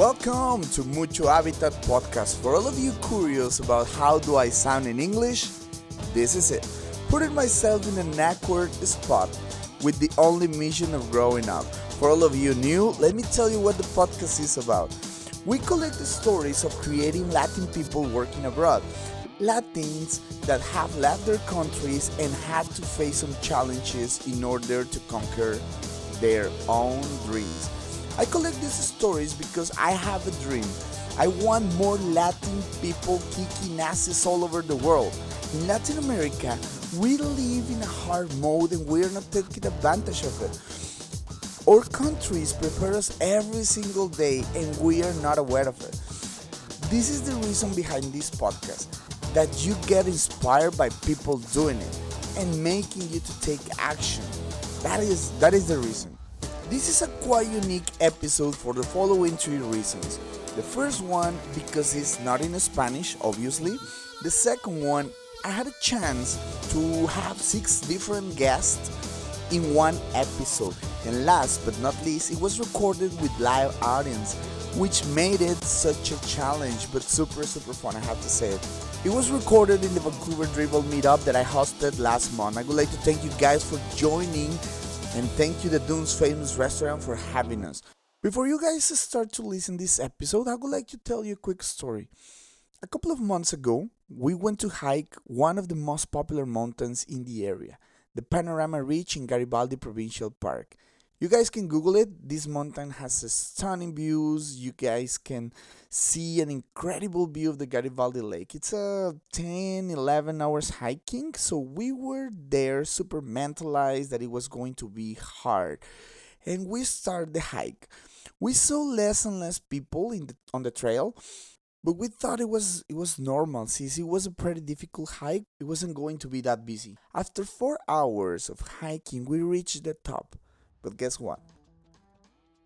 Welcome to Mucho Habitat podcast. For all of you curious about how do I sound in English, this is it. Putting myself in an awkward spot with the only mission of growing up. For all of you new, let me tell you what the podcast is about. We collect the stories of creating Latin people working abroad. Latins that have left their countries and had to face some challenges in order to conquer their own dreams. I collect these stories because I have a dream. I want more Latin people kicking asses all over the world. In Latin America, we live in a hard mode and we're not taking advantage of it. Our countries prepare us every single day and we are not aware of it. This is the reason behind this podcast that you get inspired by people doing it and making you to take action. That is that is the reason. This is a quite unique episode for the following three reasons. The first one because it's not in Spanish, obviously. The second one, I had a chance to have six different guests in one episode. And last but not least, it was recorded with live audience, which made it such a challenge, but super, super fun, I have to say it. It was recorded in the Vancouver Dribbble meetup that I hosted last month. I would like to thank you guys for joining and thank you the Dunes Famous Restaurant for having us. Before you guys start to listen this episode, I would like to tell you a quick story. A couple of months ago, we went to hike one of the most popular mountains in the area, the Panorama Ridge in Garibaldi Provincial Park. You guys can Google it. This mountain has stunning views. You guys can see an incredible view of the Garibaldi Lake. It's a 10 11 hours hiking, so we were there super mentalized that it was going to be hard. And we started the hike. We saw less and less people in the, on the trail, but we thought it was it was normal since it was a pretty difficult hike. It wasn't going to be that busy. After 4 hours of hiking, we reached the top. But guess what?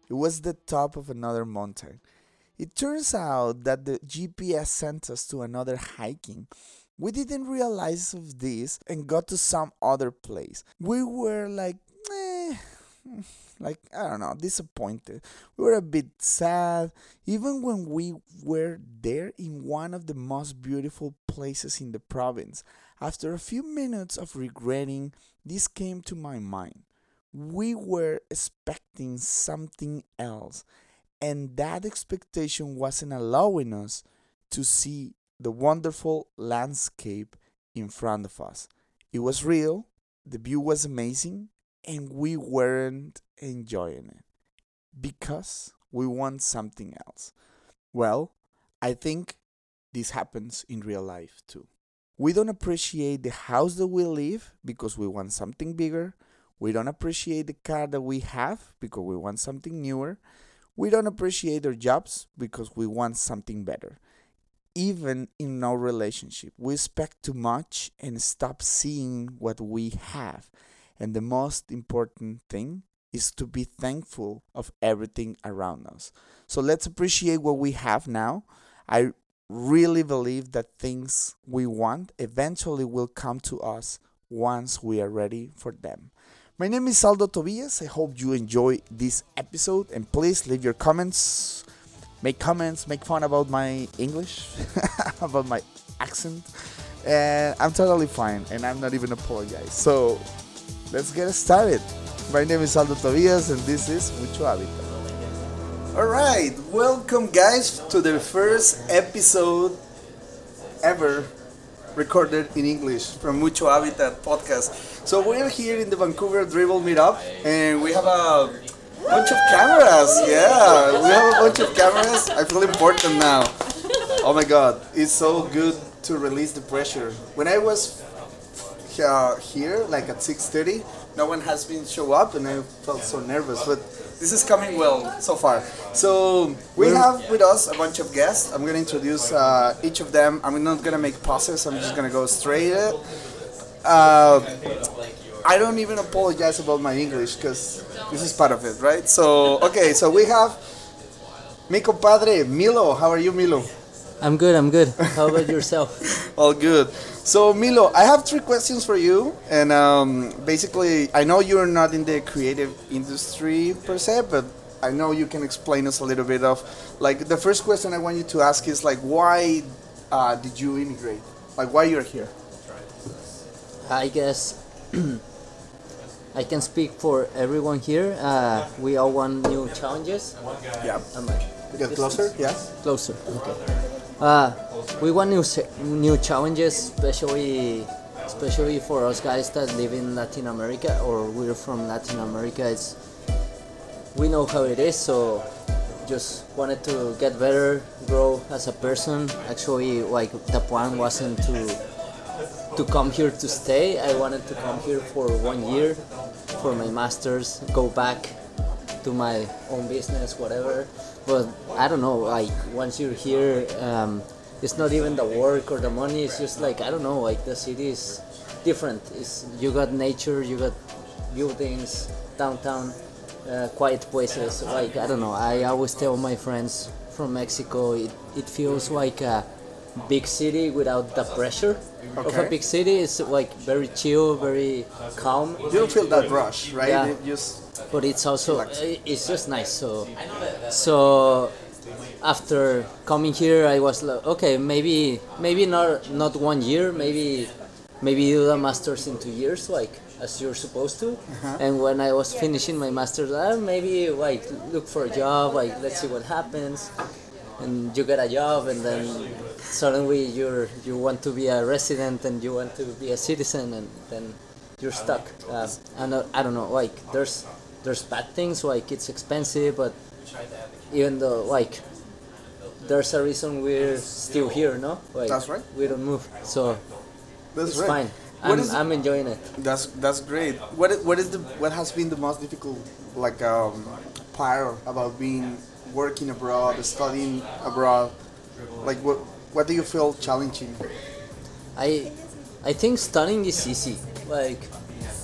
It was the top of another mountain. It turns out that the GPS sent us to another hiking. We didn't realize of this and got to some other place. We were like, eh, like I don't know, disappointed. We were a bit sad, even when we were there in one of the most beautiful places in the province. After a few minutes of regretting, this came to my mind we were expecting something else, and that expectation wasn't allowing us to see the wonderful landscape in front of us. It was real, the view was amazing, and we weren't enjoying it because we want something else. Well, I think this happens in real life too. We don't appreciate the house that we live because we want something bigger. We don't appreciate the car that we have because we want something newer. We don't appreciate our jobs because we want something better. Even in our relationship, we expect too much and stop seeing what we have. And the most important thing is to be thankful of everything around us. So let's appreciate what we have now. I really believe that things we want eventually will come to us once we are ready for them. My name is Aldo Tobias. I hope you enjoy this episode and please leave your comments. Make comments, make fun about my English, about my accent. And I'm totally fine and I'm not even apologize. So let's get started. My name is Aldo Tobias and this is Mucho Habitat. Alright, welcome guys to the first episode ever recorded in English from Mucho Habitat podcast. So we're here in the Vancouver Dribbble Meetup, and we have a bunch of cameras. Yeah, we have a bunch of cameras. I feel important now. Oh my God, it's so good to release the pressure. When I was uh, here, like at 6:30, no one has been show up, and I felt so nervous, but this is coming well so far. So we have with us a bunch of guests. I'm gonna introduce uh, each of them. I'm not gonna make pauses. I'm just gonna go straight. Uh, I don't even apologize about my English because this is part of it, right? So okay, so we have mi compadre Milo. How are you, Milo? I'm good. I'm good. How about yourself? All good. So Milo, I have three questions for you, and um, basically, I know you're not in the creative industry per se, but I know you can explain us a little bit of like the first question I want you to ask is like why uh, did you immigrate? Like why you're here? I guess I can speak for everyone here. Uh, we all want new challenges. Yeah. Get closer. Yeah. Closer. Okay. Uh, we want new new challenges, especially especially for us guys that live in Latin America or we're from Latin America. It's we know how it is, so just wanted to get better, grow as a person. Actually, like the plan wasn't to to come here to stay. I wanted to come here for one year for my masters, go back to my own business, whatever. But I don't know, like once you're here, um, it's not even the work or the money. It's just like I don't know, like the city is different. It's you got nature, you got buildings, downtown, uh, quiet places. Like I don't know. I always tell my friends from Mexico, it, it feels like a big city without the pressure of a big city. It's like very chill, very calm. You don't feel that rush, right? Yeah. It just but it's also Relax. it's just nice so so after coming here i was like okay maybe maybe not not one year maybe maybe do the masters in two years like as you're supposed to and when i was finishing my masters uh, maybe like look for a job like let's see what happens and you get a job and then suddenly you're you want to be a resident and you want to be a citizen and then you're stuck uh, and uh, i don't know like there's there's bad things like it's expensive but even though like there's a reason we're still here no like That's right. we don't move so that's it's right. fine I'm, is- I'm enjoying it That's that's great. What is, what is the what has been the most difficult like um, part about being working abroad, studying abroad? Like what what do you feel challenging? I I think studying is easy. Like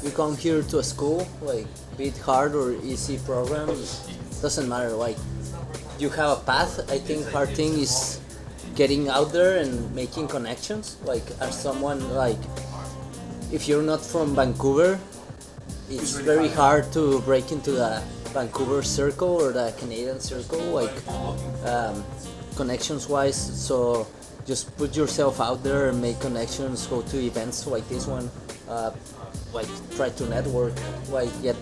you come here to a school, like be it hard or easy program, doesn't matter. Like you have a path. I think hard thing is getting out there and making connections. Like as someone like if you're not from Vancouver, it's very hard to break into the Vancouver circle or the Canadian circle, like um, connections wise. So just put yourself out there and make connections. Go to events like this one. Uh, like try to network. Like get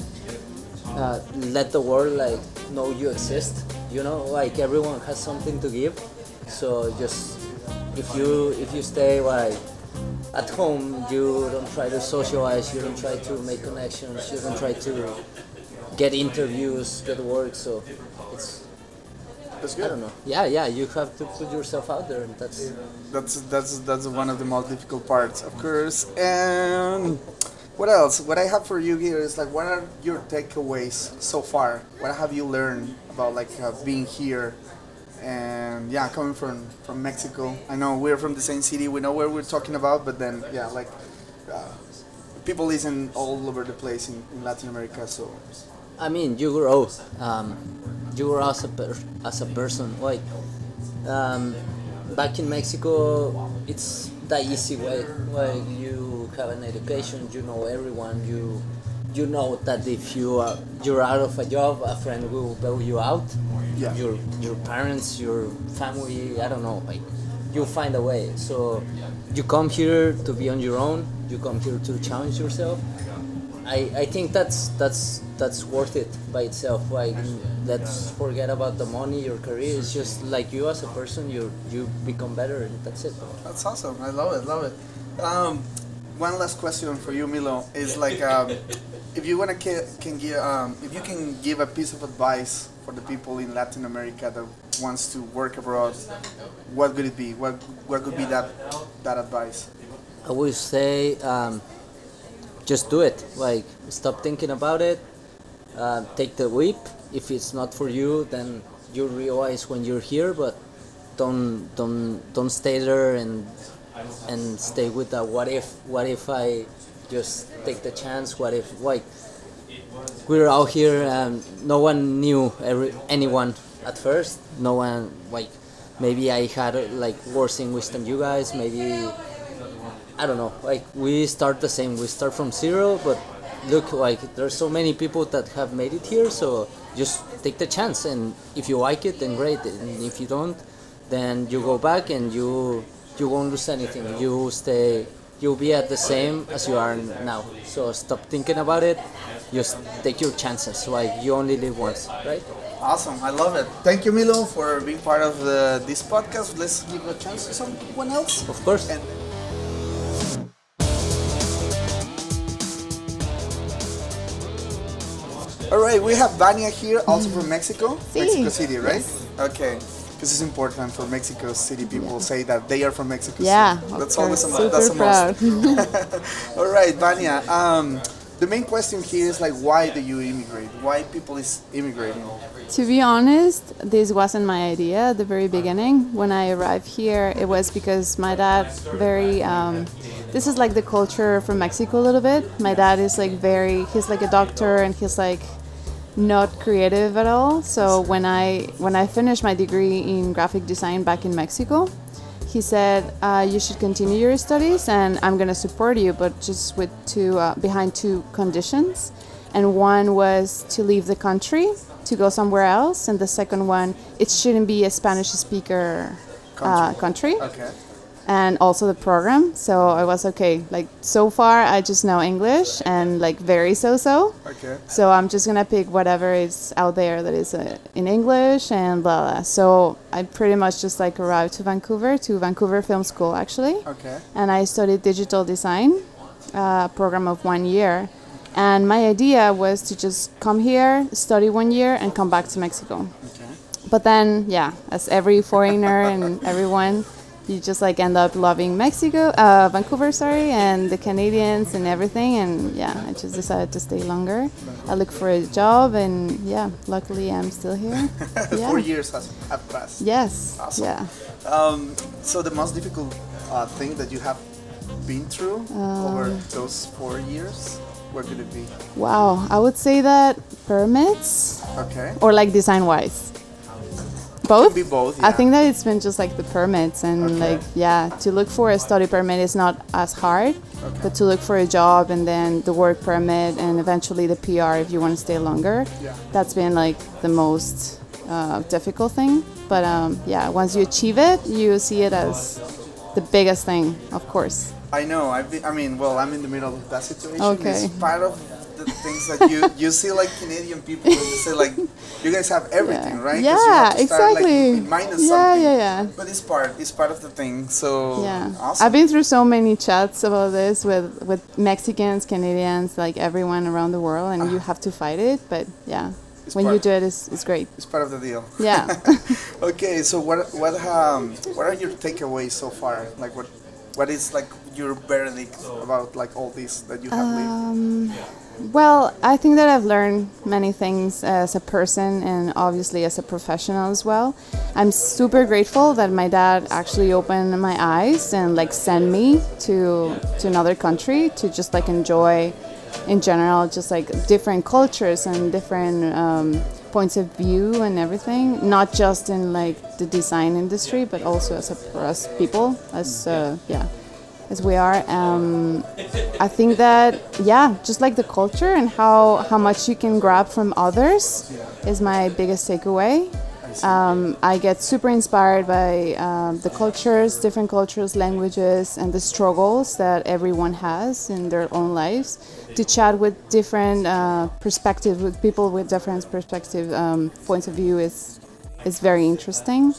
uh, let the world like know you exist. You know, like everyone has something to give. So just if you if you stay like at home, you don't try to socialize. You don't try to make connections. You don't try to get interviews, get work. So That's I don't know. Yeah, yeah. You have to put yourself out there, and that's That's that's that's one of the most difficult parts, of course. And what else? What I have for you here is like, what are your takeaways so far? What have you learned about like uh, being here? And yeah, coming from from Mexico. I know we're from the same city. We know where we're talking about, but then yeah, like uh, people listen all over the place in, in Latin America. So I mean, you grow. Um, you as a per- as a person. Like um, back in Mexico, it's the easy way. Like you have an education, you know everyone. You you know that if you are you're out of a job, a friend will bail you out. Yeah. Your your parents, your family. I don't know. Like you find a way. So you come here to be on your own. You come here to challenge yourself. I, I think that's that's that's worth it by itself. Like let's forget about the money, your career. It's just like you as a person, you you become better, and that's it. That's awesome. I love it. Love it. Um, one last question for you, Milo, is like um, if you wanna ca- can give um, if you can give a piece of advice for the people in Latin America that wants to work abroad, what would it be? What what could be that that advice? I would say um, just do it. Like stop thinking about it. Uh, take the leap. If it's not for you, then you realize when you're here. But don't don't don't stay there and and stay with that. what if what if I just take the chance. What if like we're out here and no one knew every, anyone at first. No one like maybe I had like worse English than you guys. Maybe I don't know. Like we start the same. We start from zero, but look like there's so many people that have made it here so just take the chance and if you like it then great and if you don't then you go back and you you won't lose anything you stay you'll be at the same as you are now so stop thinking about it just take your chances like you only live once right Awesome, I love it. Thank you, Milo, for being part of the, this podcast. Let's give a chance to someone else. of course And All right, we have Vania here, also from Mexico, Sí. Mexico City, right? Okay, because it's important for Mexico City people say that they are from Mexico Yeah, City. of That's always a, super that's proud. must. All right, Vania. Um, the main question here is like, why do you immigrate? Why people is immigrating? to be honest, this wasn't my idea at the very beginning. When I arrived here, it was because my dad very. Um, this is like the culture from Mexico a little bit. My dad is like very. He's like a doctor, and he's like not creative at all. So when I when I finished my degree in graphic design back in Mexico, he said uh, you should continue your studies and I'm gonna support you, but just with two uh, behind two conditions. And one was to leave the country to go somewhere else, and the second one it shouldn't be a Spanish speaker uh, country Okay. And also the program. So I was okay. Like so far, I just know English and like very so-so. Okay. So I'm just gonna pick whatever is out there that is uh, in English and blah blah. So I pretty much just like arrived to Vancouver to Vancouver Film School actually, Okay. and I studied digital design, uh, program of one year. And my idea was to just come here, study one year, and come back to Mexico. Okay. But then, yeah, as every foreigner and everyone, you just like end up loving Mexico, uh, Vancouver, sorry, and the Canadians and everything. And yeah, I just decided to stay longer. I looked for a job, and yeah, luckily I'm still here. Yeah. Four years has have passed. Yes. Awesome. Yeah. Um, so the most difficult uh, thing that you have been through over Um. those four years, what could it be? Wow. I would say that permits Okay. or like design wise. Both. Both. I think that it's been just like the permits and Okay. like yeah, to look for a study permit is not as hard, Okay. but to look for a job and then the work permit and eventually the PR if you want to stay longer, Yeah. that's been like the most uh, difficult thing. But um, yeah, once you achieve it, you see it as the biggest thing, of course. I know. I've been, I mean, well, I'm in the middle of that situation. Okay. It's part of the things that you you see like Canadian people. and You say like, you guys have everything, Yeah. right? Yeah, start, exactly. minus Yeah, something. yeah, yeah. But it's part. It's part of the thing. So Yeah, awesome. I've been through so many chats about this with with Mexicans, Canadians, like everyone around the world, and you have to fight it. But yeah, It's when you do it, it's, it's great. it's part of the deal. Yeah. Okay, so what what um what are your takeaways so far? Like what what is like your verdict about like all this that you have lived? Well, I think that I've learned many things as a person and obviously as a professional as well. I'm super grateful that my dad actually opened my eyes and like sent me to to another country to just like enjoy in general just like different cultures and different um, points of view and everything not just in like the design industry but also as a as people as uh, yeah as we are um, i think that yeah just like the culture and how how much you can grab from others is my biggest takeaway um, I get super inspired by um, the cultures, different cultures, languages, and the struggles that everyone has in their own lives. To chat with different uh, perspectives, with people with different perspective um, points of view is is very interesting.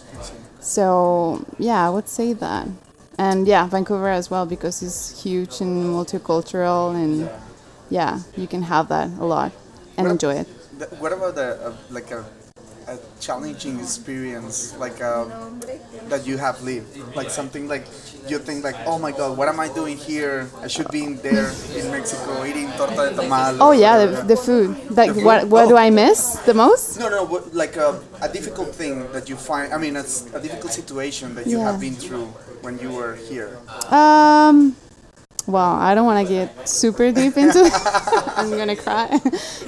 So yeah, I would say that, and yeah, Vancouver as well because it's huge and multicultural, and yeah, you can have that a lot and What- enjoy it. What about a, a uh, like a, a challenging experience like uh, that you have lived? Like something like you think like, oh my god, what am I doing here? I should be in there in Mexico eating torta de tamal. Oh yeah, the, the food. Like The food? what what do Oh. I miss the most? No, no, what, like a, a difficult thing that you find. I mean, it's a difficult situation that you Yeah. have been through when you were here. Um, well, I don't want to get super deep into it. I'm gonna cry.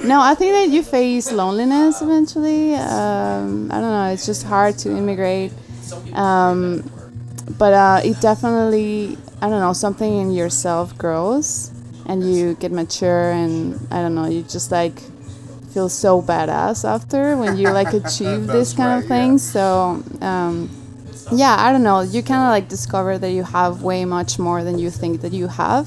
no, I think that you face loneliness eventually. Um, I don't know. It's just hard to immigrate. Um, but uh, it definitely, I don't know, something in yourself grows. and you get mature and I don't know, you just like feel so badass after when you like achieve this kind right, of yeah. So um, yeah, I don't know. You kind of like discover that you have way much more than you think that you have.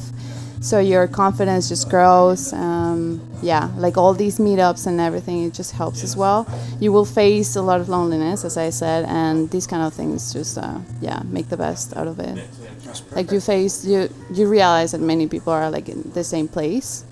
So your confidence just grows. Um, yeah, like all these meetups and everything, it just helps as well. You will face a lot of loneliness, as I said, and these kind of things just uh, yeah make the best out of it. Like you face you you realize that many people are like in the same place,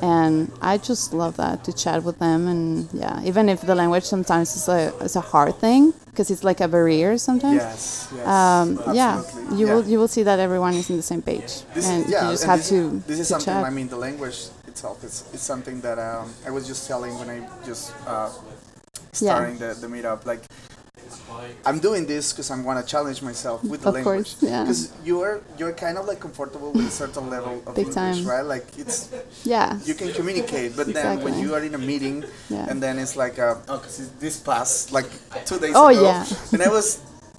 and I just love that to chat with them and yeah, even if the language sometimes is a is a hard thing because it's like a barrier sometimes. Yes, yes. Um, yeah, you Yeah. will you will see that everyone is in the same page, This and is, yeah, you just have this, to. This is to something. chat. I mean, the language itself is, is something that um, I was just telling when I just uh, starting the, the meetup. Like, I'm doing this because I'm want to challenge myself with the Of language. course, yeah. Because you're you're kind of like comfortable with a certain level of Big English, time. right? Like it's yeah, you can communicate, but then when you are in a meeting Yeah. and then it's like, uh, oh, 'cause this passed like two days Oh, ago, yeah. and I was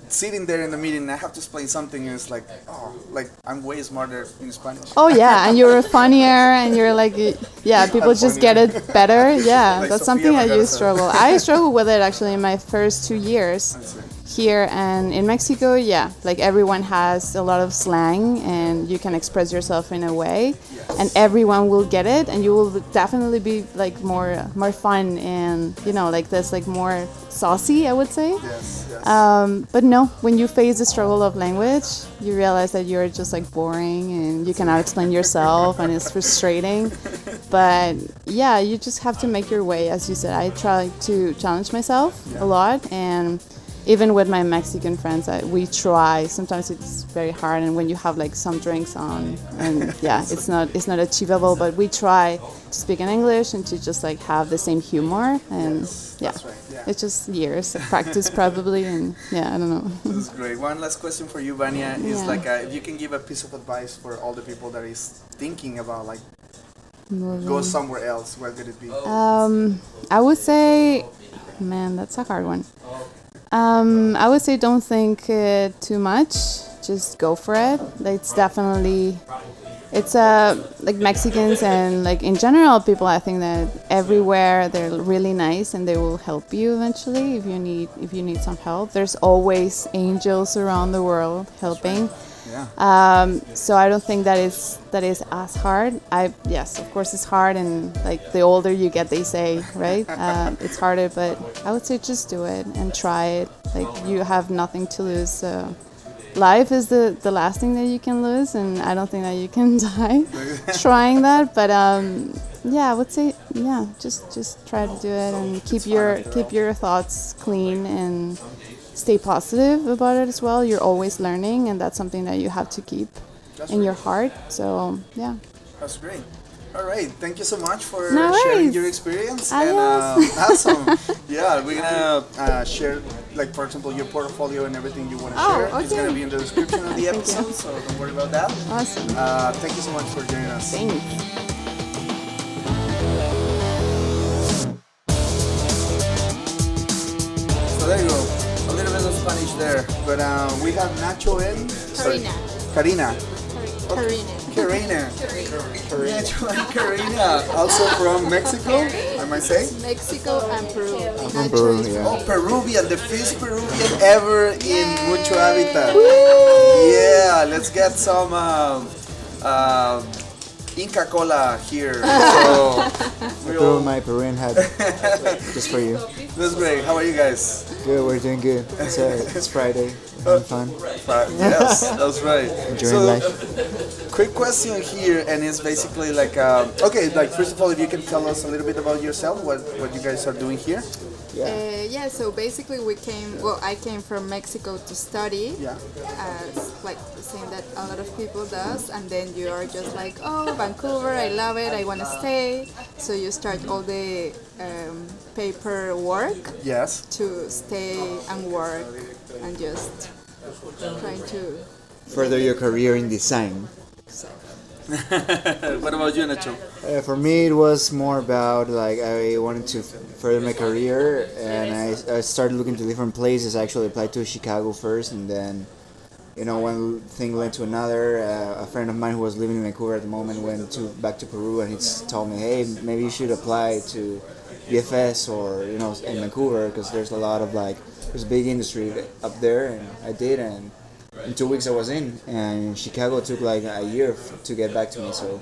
sitting there in the meeting and I have to explain something, and it's like, oh, like I'm way smarter in Spanish. Oh yeah, and you're funnier, and you're like, yeah, people just get it better. Yeah, Like that's Sofia something that you Vergara. struggle. I struggle with it actually in my first two years here and in Mexico. Yeah, like everyone has a lot of slang, and you can express yourself in a way, and everyone will get it, and you will definitely be like more more fun and you know like this like more saucy, I would say. Yes, yes. Um, but no, when you face the struggle of language, you realize that you're just like boring and you cannot explain yourself and it's frustrating. But yeah, you just have to make your way. As you said, I try to challenge myself a lot and even with my Mexican friends, I, we try. Sometimes it's very hard, and when you have like some drinks on, and yeah, it's not it's not achievable. But we try to speak in English and to just like have the same humor, and yeah, that's right, yeah. it's just years of practice probably, and yeah, I don't know. That's great. One last question for you, Vania, is Yeah. like uh, if you can give a piece of advice for all the people that is thinking about like go somewhere else, where could it be? Um, I would say, man, that's a hard one. Um, I would say don't think uh, too much. Just go for it. It's definitely, it's uh, like Mexicans and like in general people. I think that everywhere they're really nice and they will help you eventually if you need if you need some help. There's always angels around the world helping. Yeah. Um, so I don't think that is that is as hard. I yes, of course it's hard, and like the older you get, they say right, um, it's harder. But I would say just do it and try it. Like you have nothing to lose. So life is the the last thing that you can lose, and I don't think that you can die trying that. But um, yeah, I would say yeah, just just try to do it and keep your keep your thoughts clean and stay positive about it as well. You're always learning, and that's something that you have to keep That's in your heart. So yeah, That's great. All right, thank you so much for No sharing your experience. Adios. And uh, awesome. yeah, we're gonna uh, share, like for example, your portfolio and everything you want to Oh, share. It's gonna be in the description of the you. episode, so don't worry about that. awesome. Uh, thank you so much for joining us. Thanks. Spanish there, but uh, we have Nacho and sorry, Karina. Karina. Karina. Nacho and Karina, also from Mexico, I might say. Mexico and Peru. From Peru, yeah. Oh, Peruvian, the first Peruvian ever in Mucho Habitat. Yeah, let's get some um, uh, Inca Cola here. So, my Peruvian hat just for you. that's great. How are you guys? Good, we're doing good. It's, uh, it's Friday. We're having fun. Uh, yes, that's right. Enjoying so, life. quick question here, and it's basically like, um, okay, like first of all, if you can tell us a little bit about yourself, what what you guys are doing here. Yeah. Uh, yeah, so basically we came, well, I came from Mexico to study, Yeah. as like the same that a lot of people does, and then you are just like, oh, Vancouver, I love it, I want to stay. So you start all the um, paperwork Yes. to stay and work and just trying to Further your career in design. What about you, Nacho? Uh, for me, it was more about like I wanted to further my career, and I, I started looking to different places. I actually applied to Chicago first, and then you know, one thing led to another. Uh, a friend of mine who was living in Vancouver at the moment went to back to Peru, and he told me, hey, maybe you should apply to VFS or you know in Vancouver because there's a lot of like there's a big industry up there, and I did, and in two weeks I was in, and Chicago took like a year f- to get back to me. So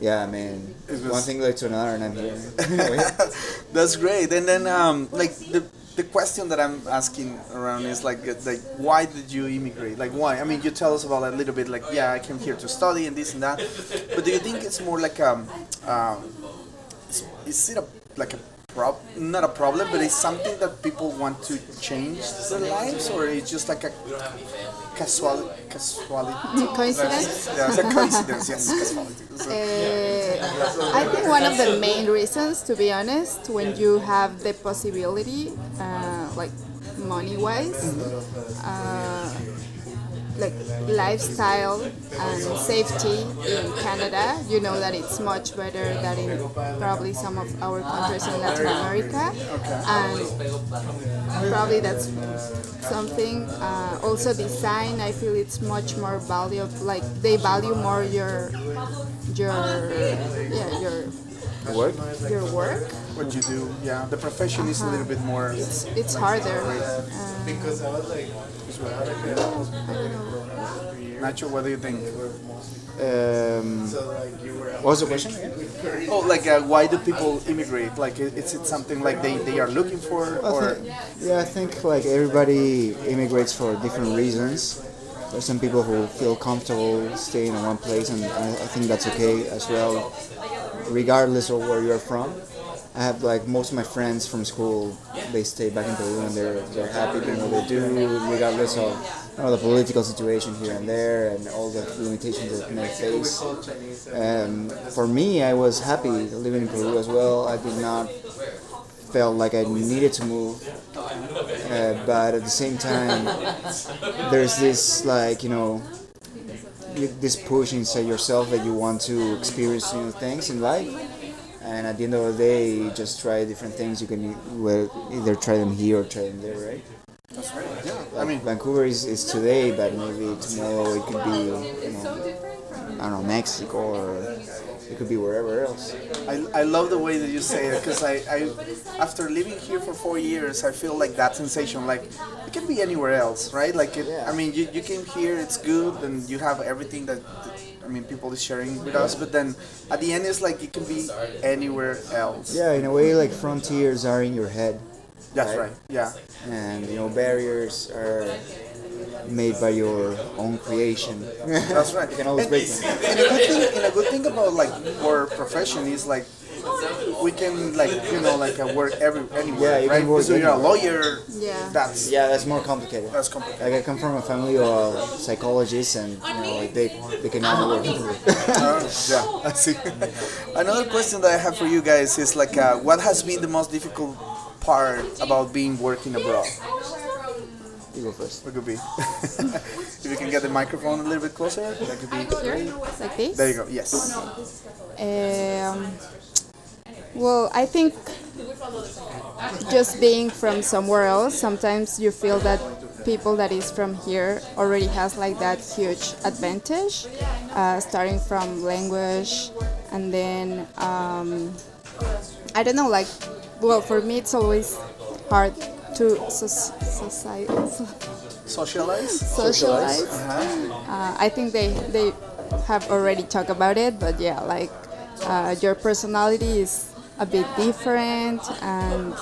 yeah, man, It was- one thing led to another, and I'm here. That's great. And then, um, like the the question that I'm asking around is like, uh, like why did you immigrate? Like why? I mean, you tell us about a little bit. Like, yeah, I came here to study and this and that. But do you think it's more like um, um is, is it a like a prob not a problem, but it's something that people want to change their lives, or it's just like a casual casuality? Coincidence? Yeah, it's a coincidence. Yes, casuality. So- Uh, I think one of the main reasons, to be honest, when you have the possibility, uh, like money wise, uh, like lifestyle and safety in Canada, you know that it's much better than in probably some of our countries in Latin America. And probably that's something. Uh, also, design, I feel it's much more valuable. Like they value more your your yeah your Work? your work. what you do, yeah, the profession is a little bit more. It's it's harder. Uh, Nacho, what do you think? Um, what was the question again? Oh, like uh, why do people immigrate? Like, is it something like they, they are looking for, or Yeah, I think like everybody immigrates for different reasons. There's some people who feel comfortable staying in one place, and I, I think that's okay as well, regardless of where you're from. I have like most of my friends from school, they stay back in Peru and they're, they're happy doing what they do, regardless of you know, the political situation here and there and all the limitations that may face. Um, for me, I was happy living in Peru as well. I did not felt like I needed to move, uh, but at the same time, there's this like you know this push inside yourself that you want to experience new things in life. And at the end of the day, just try different things. You can well, either try them here or try them there, right? yeah, I mean, Vancouver is, is today, but maybe tomorrow it could be, you know, I don't know, Mexico or it could be wherever else. I, I love the way that you say it because I, I after living here for four years, I feel like that sensation. Like it can be anywhere else, right? Like it, I mean, you, you came here, it's good, and you have everything that, that I mean, people is sharing with us. But then at the end, it's like it can be anywhere else. Yeah, in a way, like frontiers are in your head. that's right. right. Yeah, and you know barriers are made by your own creation. that's right. you can always And, break them. and a good thing, and a good thing about like our profession is like we can like you know like uh, work every anywhere, Yeah, you right? can work so you're a lawyer. Yeah. That's Yeah, that's more complicated. that's complicated. Like I come from a family of psychologists, and you know, like they they can only work. Uh, yeah, I see. Another question that I have for you guys is like, uh, what has been the most difficult part about being working abroad? You go first. What could be? if you can get the microphone a little bit closer, that could be great. Like this? There you go. Yes. Um, well, I think just being from somewhere else, sometimes you feel that people that is from here already has like that huge advantage, uh, starting from language, and then um, I don't know, like, well, for me it's always hard to so, society, Socialize. socialize. Uh-huh. Uh, I think they they have already talked about it, but yeah, like uh, your personality is a bit different, and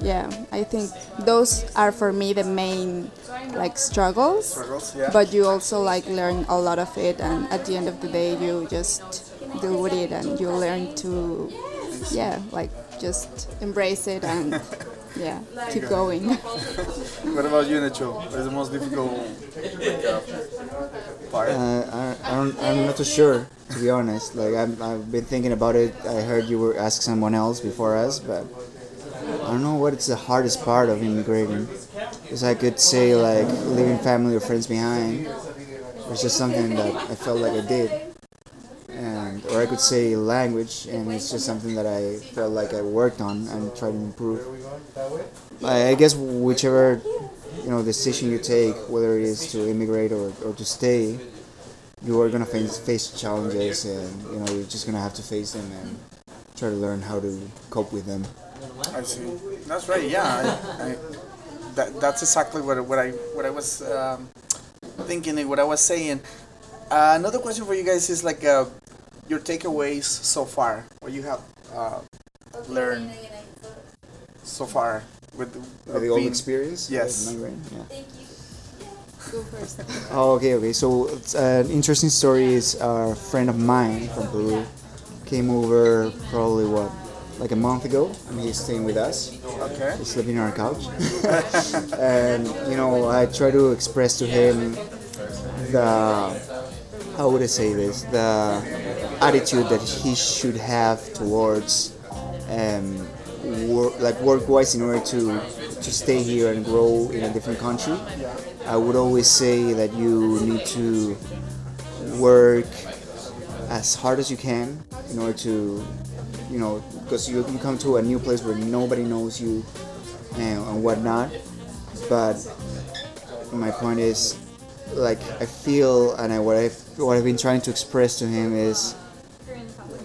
yeah, I think those are for me the main like struggles. Struggles, yeah. But you also like learn a lot of it, and at the end of the day, you just deal with it, and you learn to yeah, like just embrace it and yeah, keep going. What about you, Nacho? What is the most difficult part? Uh, I, I don't, I'm not too sure, to be honest. Like I'm, I've been thinking about it. I heard you were ask someone else before us, but I don't know what is the hardest part of immigrating. Because I could say like leaving family or friends behind, it's just something that I felt like I did. Or I could say language, and it's just something that I felt like I worked on and tried to improve. I, guess whichever you know decision you take, whether it is to immigrate or, or to stay, you are gonna face face challenges, and you know you're just gonna have to face them and try to learn how to cope with them. I see. That's right. Yeah, I, I, that, that's exactly what, what I what I was um, thinking and what I was saying. Uh, another question for you guys is like uh, your takeaways so far. What you have uh, learned so far with, With the old being- experience. of Yes. migrating, yeah. Go first. Oh, okay, okay. So it's, uh, an interesting story is a friend of mine from Peru came over probably what, like a month ago, and he's staying with us. Okay. He's sleeping on our couch, and you know I try to express to him the how would I say this the attitude that he should have towards um, work like work wise in order to to stay here and grow in a different country. I would always say that you need to work as hard as you can in order to, you know, because you, you come to a new place where nobody knows you and, and whatnot. But my point is, like, I feel, and I, what I've what I've been trying to express to him is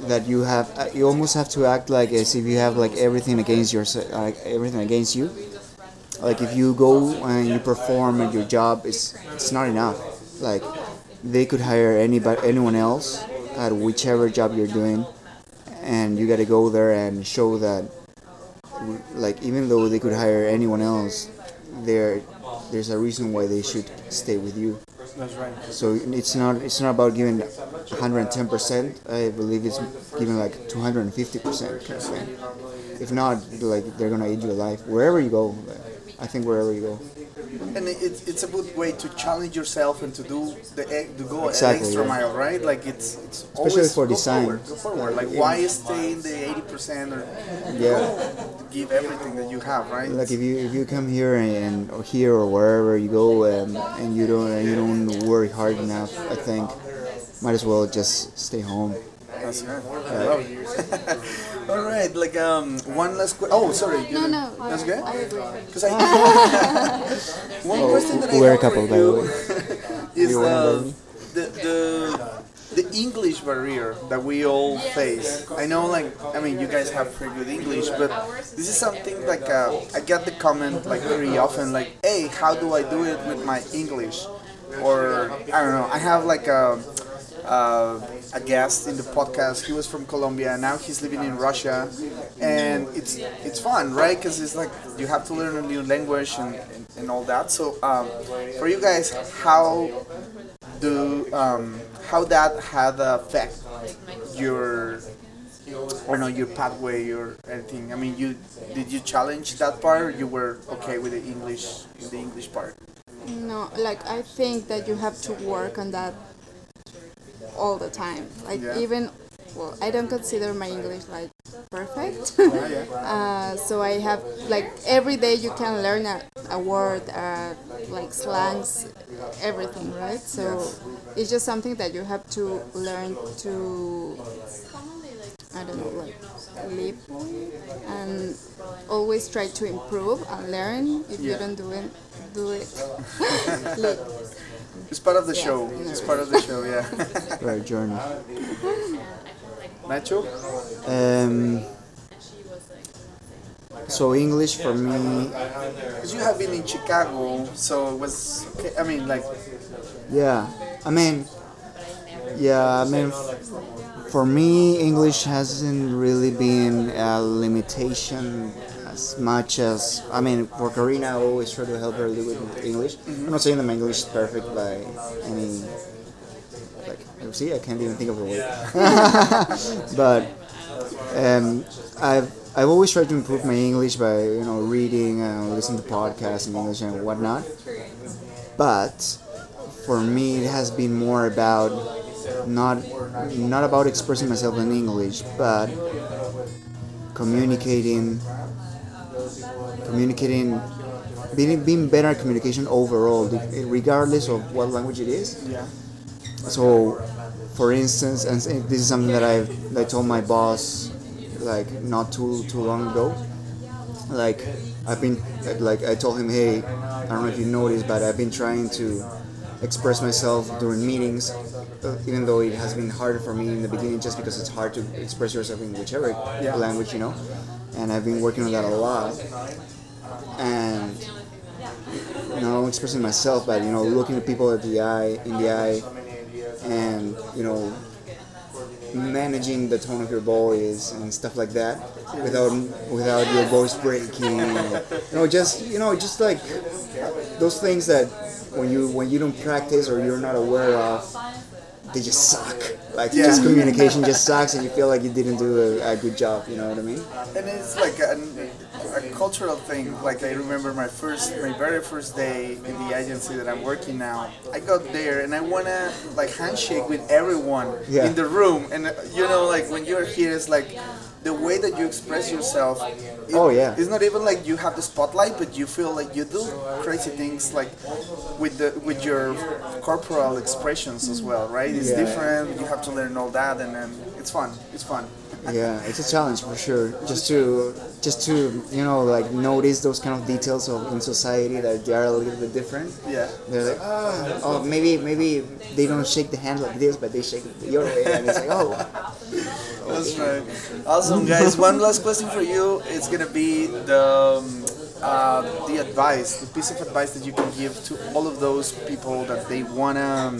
that you have uh, you almost have to act like as if you have like everything against your like everything against you. Like if you go and you perform at your job it's it's not enough. Like they could hire anybody anyone else at whichever job you're doing and you got to go there and show that like even though they could hire anyone else there there's a reason why they should stay with you. That's right. so it's not it's not about giving 110 percent. I believe it's giving like 250 percent kind of thing. If not like they're gonna eat you alive wherever you go I think wherever you go And it's it's a good way to challenge yourself and to do the e- to go Exactly, an extra yeah. mile, right? Like it's it's Especially always for go design. Forward, go forward. Like why stay in the eighty percent or yeah give everything that you have, right? like if you if you come here and or here or wherever you go and, and you don't and you don't work hard enough I think might as well just stay home That's good. I love it. All right, like um, one last question. Oh, sorry. No, no. That's good. I agree. Because I one question that I Oh, we're a have couple for by the you way is You uh, the the the English barrier that we all face. I know, like, I mean, you guys have pretty good English, but this is something like uh, I get the comment like very often, like, "Hey, how do I do it with my English?" Or I don't know. I have like a. Uh, a guest in the podcast. He was from Colombia, now he's living in Russia, and it's it's fun, right? Because it's like you have to learn a new language and, and, and all that. So um, for you guys, how do um, how that had affect your or no your pathway or anything? I mean, you did you challenge that part? Or you were okay with the English the English part? No, like I think that you have to work on that all the time. Like Yeah. even, well, I don't consider my English like perfect. uh, so I have like every day you can learn a, a word, uh, like slangs, everything, right? So it's just something that you have to learn to. I don't know, like live and always try to improve and learn. If you don't do it, do it. It's part of the show. It's part of the show. Yeah. our journey Nacho. um, so English for me Because you have been in Chicago, so it was. Okay, I mean, like, Yeah, I mean, yeah, I mean, for me, English hasn't really been a limitation as much as I mean, for Karina, I always try to help her live with English. I'm not saying that my English is perfect by any. Like, you see, I can't even think of a word. but um, I've I've always tried to improve my English by you know reading and listening to podcasts in English and whatnot. But for me, it has been more about not not about expressing myself in English, but communicating, communicating, being being better at communication overall, regardless of what language it is. yeah. So, for instance, and this is something that I I told my boss like not too too long ago. like I've been like I told him, hey, I don't know if you noticed, but I've been trying to express myself during meetings, uh, even though it has been harder for me in the beginning, just because it's hard to express yourself in whichever Yeah. language, you know. And I've been working on that a lot, and not only expressing myself, but you know, looking at people at the eye, in the eye, and you know, managing the tone of your voice and stuff like that without without your voice breaking. You know, just you know, just like those things that when you when you don't practice or you're not aware of, they just suck. Like Yeah. just communication just sucks, and you feel like you didn't do a, a good job. You know what I mean? and it's like a, a cultural thing. Like I remember my first, my very first day in the agency that I'm working now. I got there and I wanna like handshake with everyone Yeah. in the room, and uh, you know, like when you're here, it's like the way that you express yourself. it- Oh, yeah. It's not even like you have the spotlight, but you feel like you do crazy things like with the with your corporal expressions as well, right? It's Yeah. different. You have to learn all that, and then it's fun. It's fun. Yeah, it's a challenge for sure. Just to just to you know like notice those kind of details of in society that they are a little bit different. Yeah. They're like, oh, oh, maybe maybe they don't shake the hand like this, but they shake it other way, and it's like, oh, That's right. Awesome, guys. One last question for you. It's gonna be the um, uh, the advice, the piece of advice that you can give to all of those people that they wanna um,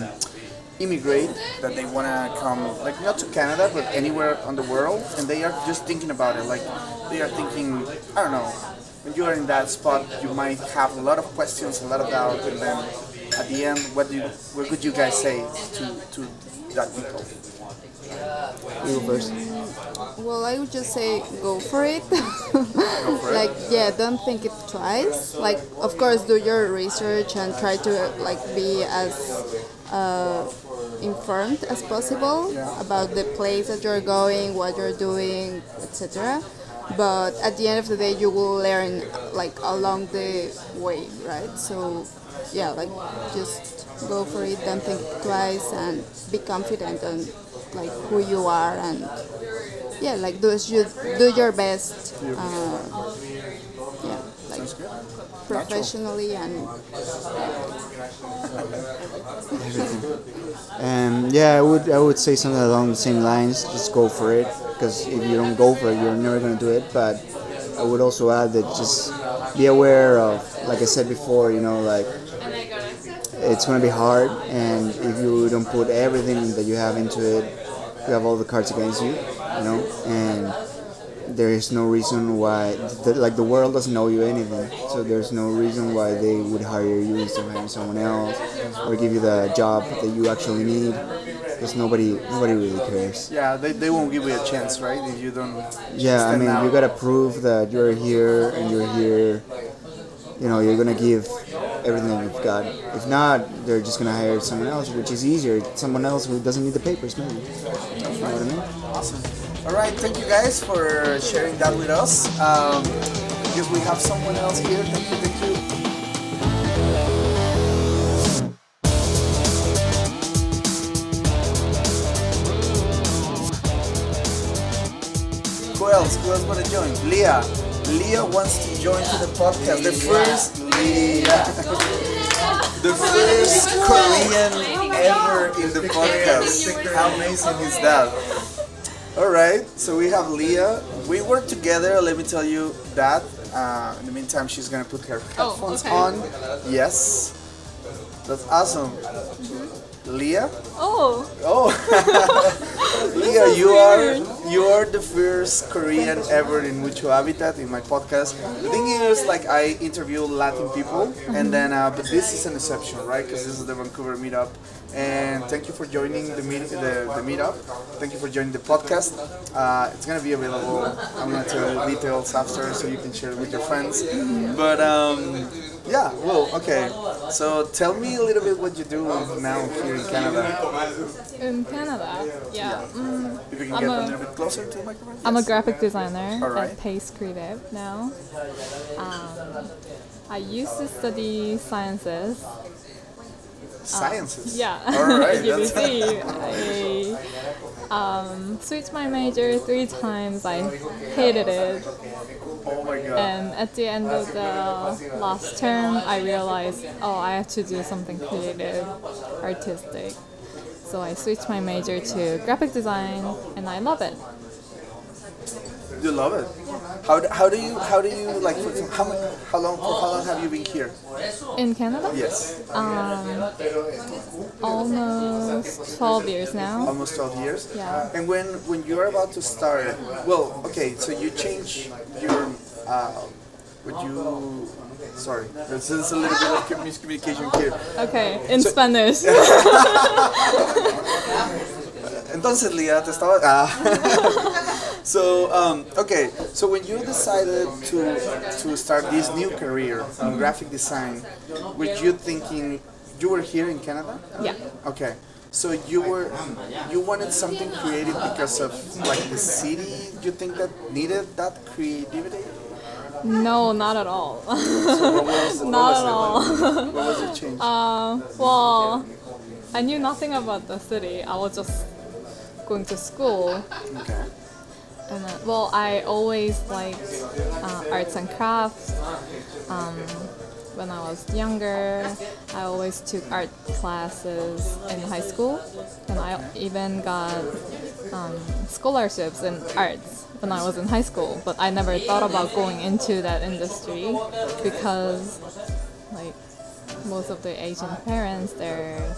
immigrate, that they wanna come, like not to Canada, but anywhere on the world, and they are just thinking about it. Like they are thinking, I don't know. When you are in that spot, you might have a lot of questions, a lot of doubt, and then at the end, what do you, what would you guys say to to that people? you go first. Well, I would just say go for it. like, yeah, don't think it twice. Like, of course, do your research and try to like be as uh, informed as possible about the place that you're going, what you're doing, etc. But at the end of the day, you will learn like along the way, right? So, yeah, like just go for it. Don't think twice and be confident on like who you are and yeah, like do you do your best. Uh, yeah, like professionally and And yeah, I would I would say something along the same lines. Just go for it, because if you don't go for it, you're never gonna do it. But I would also add that just be aware of, like I said before, you know, like it's gonna be hard, and if you don't put everything that you have into it, you have all the cards against you, you know, and there is no reason why, the, like the world doesn't owe you anything, so there's no reason why they would hire you instead of hiring someone else, or give you the job that you actually need, because nobody, nobody really cares. Yeah, they, they won't give you a chance, right? If you don't. Yeah, I mean, out. you gotta prove that you're here and you're here. You know, you're gonna give everything that you've got. If not, they're just gonna hire someone else, which is easier. Someone else who doesn't need the papers, maybe. You know what I mean? Awesome. All right, thank you guys for sharing that with us. Um, because we have someone else here. Thank you, thank you. Who else? Who else wanna join? Leah. Leah wants to join to the podcast. The first Leah. the first Korean ever in the podcast. How amazing is that? All right, so we have Leah. We work together. Let me tell you that. Uh, in the meantime, she's gonna put her headphones okay. on. Yes, that's awesome. Leah. Oh, Oh, Leah, you are you are the first Korean ever in Mucho Habitat in my podcast. The thing is, like, I interview Latin people, and then, uh, but this is an exception, right? Because this is the Vancouver meetup. And thank you for joining the meet the, the meetup. Thank you for joining the podcast. Uh, it's gonna be available. I'm gonna tell you details after, so you can share it with your friends. But um, yeah, well, okay. So tell me a little bit what you do now here in Canada. in Canada, yeah. Mm, If you can I'm get a, little bit closer to the microphone. I'm a graphic designer Alright. at Pace Creative now. Um, I used to study sciences. Sciences. Yeah, All right. at that's- UBC. I um, switched my major three times. I hated it. Oh. And at the end of the last term, I realized, oh, I have to do something creative, artistic. So I switched my major to graphic design, and I love it. You love it. How do, how do you how do you like for how how long for how long have you been here? In Canada, Yes, Um, almost 12 years now. almost 12 years. Yeah. And when when you're about to start, well, okay, so you change your uh, would you sorry, this is a little bit of miscommunication here. Okay, in Spanish. Entonces, Lia, te estaba. Ah. so, um, okay. So when you decided to to start this new career in graphic design, were you thinking you were here in Canada? yeah. Okay. So you were you wanted something creative because of like the city you think that needed that creativity? No, not at all. What was, what Not was at all. What was the change? Uh, well, I knew nothing about the city. I was just going to school. okay. And then, well, I always liked uh, arts and crafts. Um, when I was younger, I always took art classes in high school, and I even got um, scholarships in arts when I was in high school. But I never thought about going into that industry because, like, most of the Asian parents, they're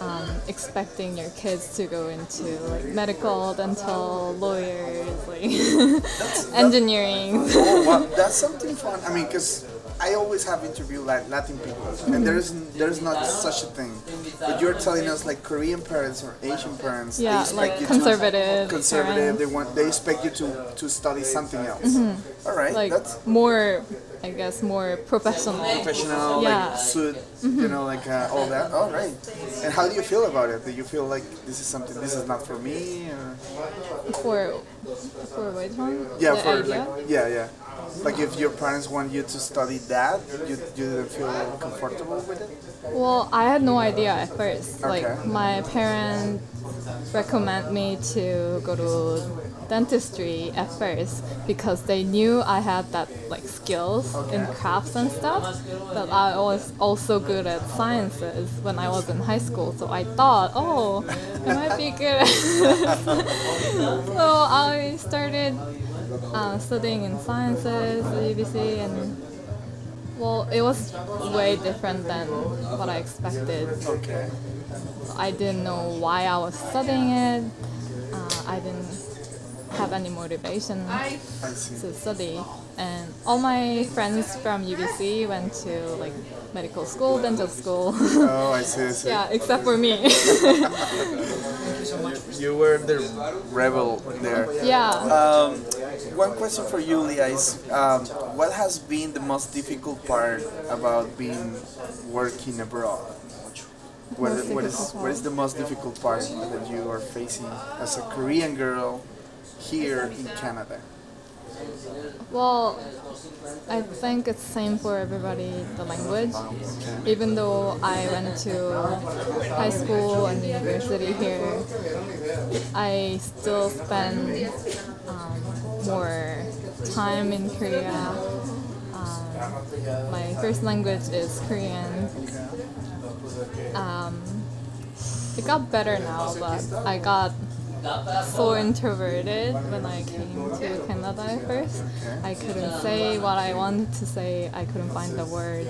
um, expecting your kids to go into like medical, dental, lawyers, like engineering. Oh, wow. That's something fun. I mean, because I always have interviewed like Latin people, and there's there's not such a thing. But you're telling us like Korean parents or Asian parents, Yeah, they expect like you conservative to conservative. They want they expect you to to study something else. All right, like that's more, I guess, more professional. professional, Yeah. like suit, you know, like uh, all that. All right. And how do you feel about it? Do you feel like this is something this is not for me? Or? For for which one? Yeah, The for idea? like yeah, yeah. Like if your parents want you to study that, you, you didn't feel comfortable with it. Well, I had no idea at first. Okay. Like my parents recommend me to go to dentistry at first because they knew I had that like skills in crafts and stuff. But I was also good at sciences when I was in high school, so I thought, oh, I might be good. at so I started uh, studying in sciences at UBC and well, it was way different than what I expected. Okay. I didn't know why I was studying it. Uh, I didn't have any motivation to study. And all my friends from UBC went to like medical school, dental school. Oh, I see. I see. yeah, except for me. You were the rebel there. yeah. Um, one question for you, Leah, is um, what has been the most difficult part about being working abroad? What, Most what is difficult what is the most difficult part that you are facing as a Korean girl here in Canada? Well, I think it's same for everybody. The language, even though I went to high school and university here, I still spend um, more time in Korea. Um, my first language is Korean. Um, it got better now, but I got so introverted when I came to Canada first. I couldn't say what I wanted to say. I couldn't find the words.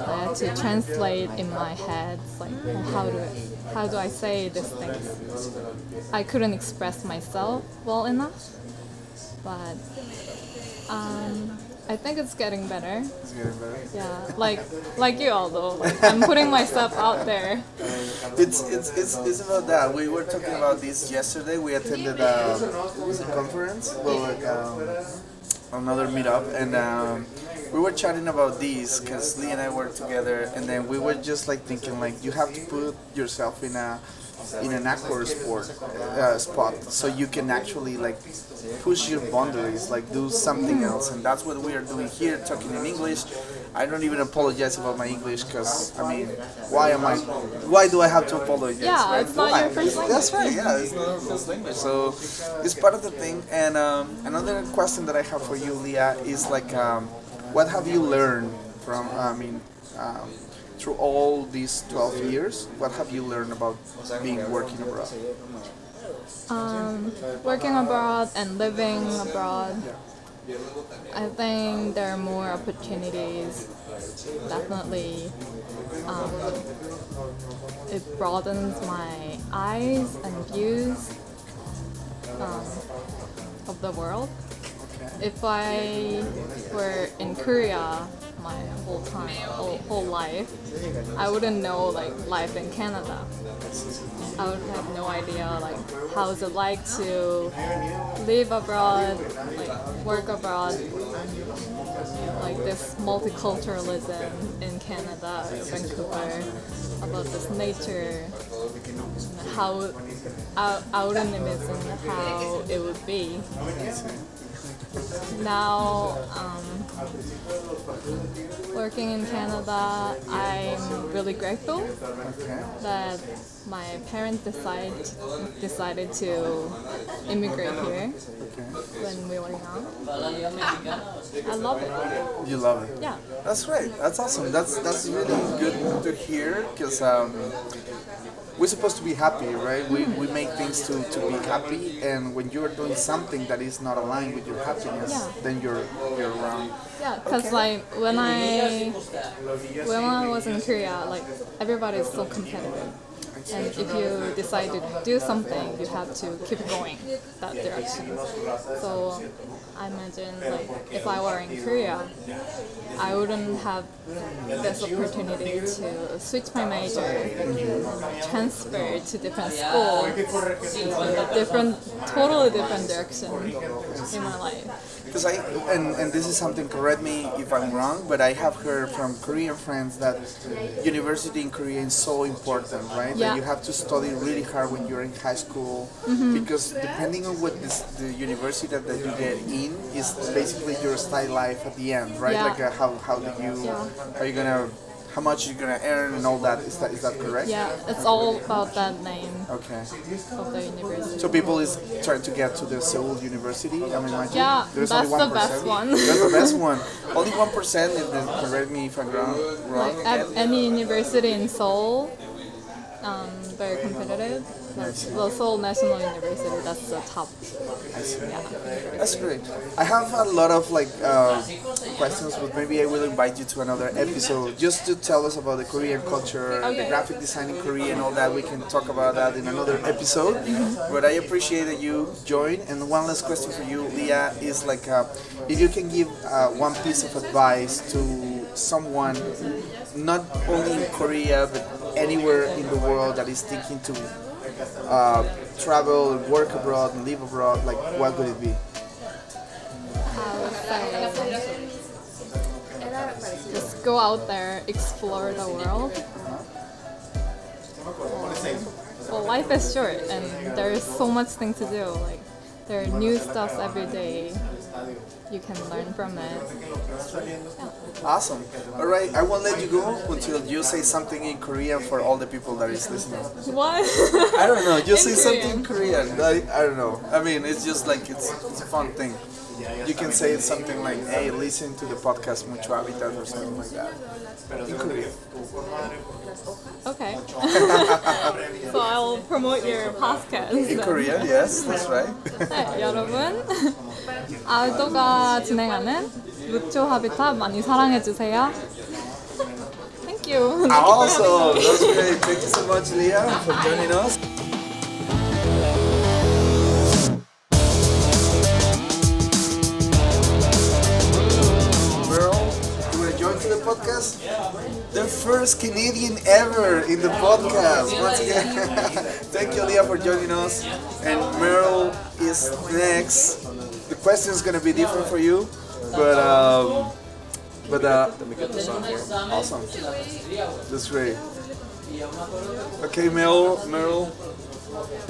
I had to translate in my head, like well, how do I, how do I say these things? I couldn't express myself well enough, but um, I think it's getting better. It's getting better. Yeah, like like you although like, I'm putting myself out there. It's, it's, it's, it's about that. We were talking about this yesterday. We attended a, what was it, conference, well, like, um, another meetup, and um, we were chatting about this because Lee and I work together, and then we were just like thinking like you have to put yourself in a in an awkward sport uh, spot, so you can actually like push your boundaries, like do something else, and that's what we are doing here, talking in English. I don't even apologize about my English because I mean, why am I? Why do I have to apologize? Yeah, right? it's not Why? your first language. That's right. Yeah, it's not our first language, so it's part of the thing. And um, another question that I have for you, Leah, is like, um, what have you learned from? I mean. Um, through all these 12 years, what have you learned about being working abroad? Um, working abroad and living abroad, I think there are more opportunities. Definitely, um, it broadens my eyes and views um, of the world. If I were in Korea my whole time, whole, whole life, I wouldn't know like life in Canada. I would have no idea like how is it like to live abroad, like work abroad, like this multiculturalism in Canada, Vancouver, about this nature, how I wouldn't imagine how it would be. Now, um, working in Canada, I'm really grateful Okay. that my parents decide, decided to immigrate here when we were young. I love it. You love it. Yeah. That's great. That's awesome. That's that's really good to hear because um, we're supposed to be happy, right? We, we make things to, to be happy, and when you're doing something that is not aligned with your happiness, Yeah. then you're you're wrong. Yeah, because like when I when I was in Korea, like everybody is so competitive, and if you decide to do something, you have to keep going that direction. So I imagine like if I were in Korea, I wouldn't have this opportunity to switch my major and transfer to different school, to a different, totally different direction in my life. Because I and, and this is something. Correct me if I'm wrong, but I have heard from Korean friends that university in Korea is so important, right? Yeah. That you have to study really hard when you're in high school, Mm-hmm. because depending on what this, the university that, that you get in is basically your style life at the end, right? Yeah. Like uh, how how do you Yeah. how you gonna how much you're gonna earn and all that. Is that is that correct? Yeah, it's all about that name Okay. of the university. So people is trying to get to the Seoul University. I mean, Yeah, there's that's only the best 1%. That's the best one. Only one percent. Correct me if I'm wrong. wrong. Like at any university in Seoul, um, very competitive. Like the Seoul National University, that's the top. Yeah. That's great. I have a lot of like uh, questions, but maybe I will invite you to another episode just to tell us about the Korean culture, the graphic design in Korea, and all that. We can talk about that in another episode. But I appreciate that you joined. And one last question for you, Leah, is like uh, if you can give uh, one piece of advice to someone, not only in Korea but anywhere in the world that is thinking to uh, travel, work abroad, and live abroad, like what would it be? Just go out there, explore the world. Well, life is short, and there is so much thing to do. Like there are new stuff every day You can learn from it. Awesome. All right, I won't let you go until you say something in Korean for all the people that is listening. What? I don't know. Just In say something in Korean. I, I don't know. I mean, it's just like it's it's a fun thing. You can say something like, "Hey, listen to the podcast Mucho Habitat" or something like that. In Korean. Okay. so I'll promote your podcast. In then. Korean, yes, that's right. 네, 여러분. 아우도가 진행하는 무초 하비tat 많이 사랑해 주세요. Thank you. awesome. That's great. Thank you so much, Leah, for joining us. Merle, you want to join to the podcast? The first Canadian ever in the podcast. Once again, thank you, Leah, for joining us. And Merle is next. The question is going to be different for you, but um, but uh, let me get this on here. awesome. That's great. Okay, Meryl, Meryl,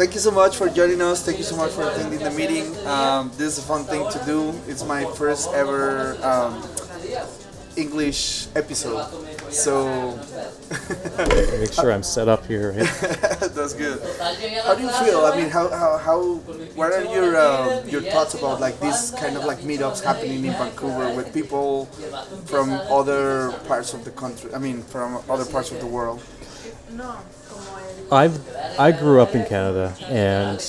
thank you so much for joining us. Thank you so much for attending the meeting. Um, this is a fun thing to do. It's my first ever um, English episode, so Make sure I'm set up here. Right? that's good. How do you feel? I mean, how, how, how what are your uh, your thoughts about like these kind of like meetups happening in Vancouver with people from other parts of the country? I mean, from other parts of the world. I've I grew up in Canada and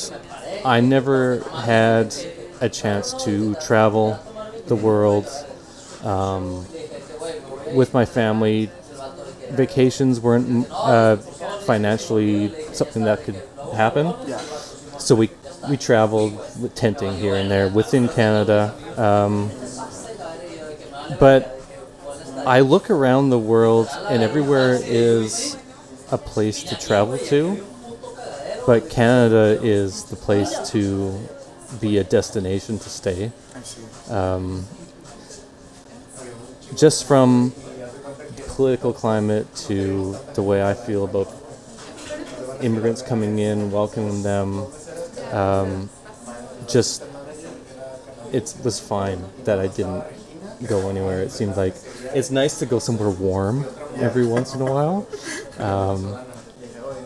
I never had a chance to travel the world um, with my family. Vacations weren't uh, financially something that could happen, so we we traveled with tenting here and there within Canada. Um, but I look around the world and everywhere is a place to travel to, but Canada is the place to be a destination to stay. See. Just from the political climate to the way I feel about immigrants coming in, welcoming them, um, just it was fine that I didn't go anywhere. It seemed like it's nice to go somewhere warm every once in a while, um,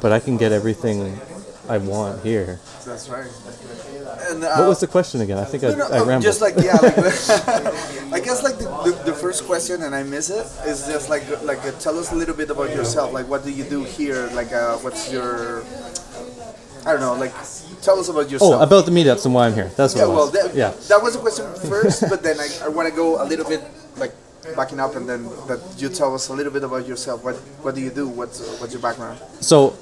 but I can get everything I want here. That's right. And, uh, What was the question again? I think I, No, no, I uh, rambled. just like yeah, like, I guess like the, the, first question, and I miss it, is just like like uh, tell us a little bit about yourself. Like, what do you do here? Like, uh, what's your I don't know. Like, tell us about yourself. oh, about the meetups and why I'm here. That's what yeah. Well, that, yeah. that was the question first, but then I, I want to go a little bit like backing up, and then that you tell us a little bit about yourself. What what do you do? What's what's your background? So,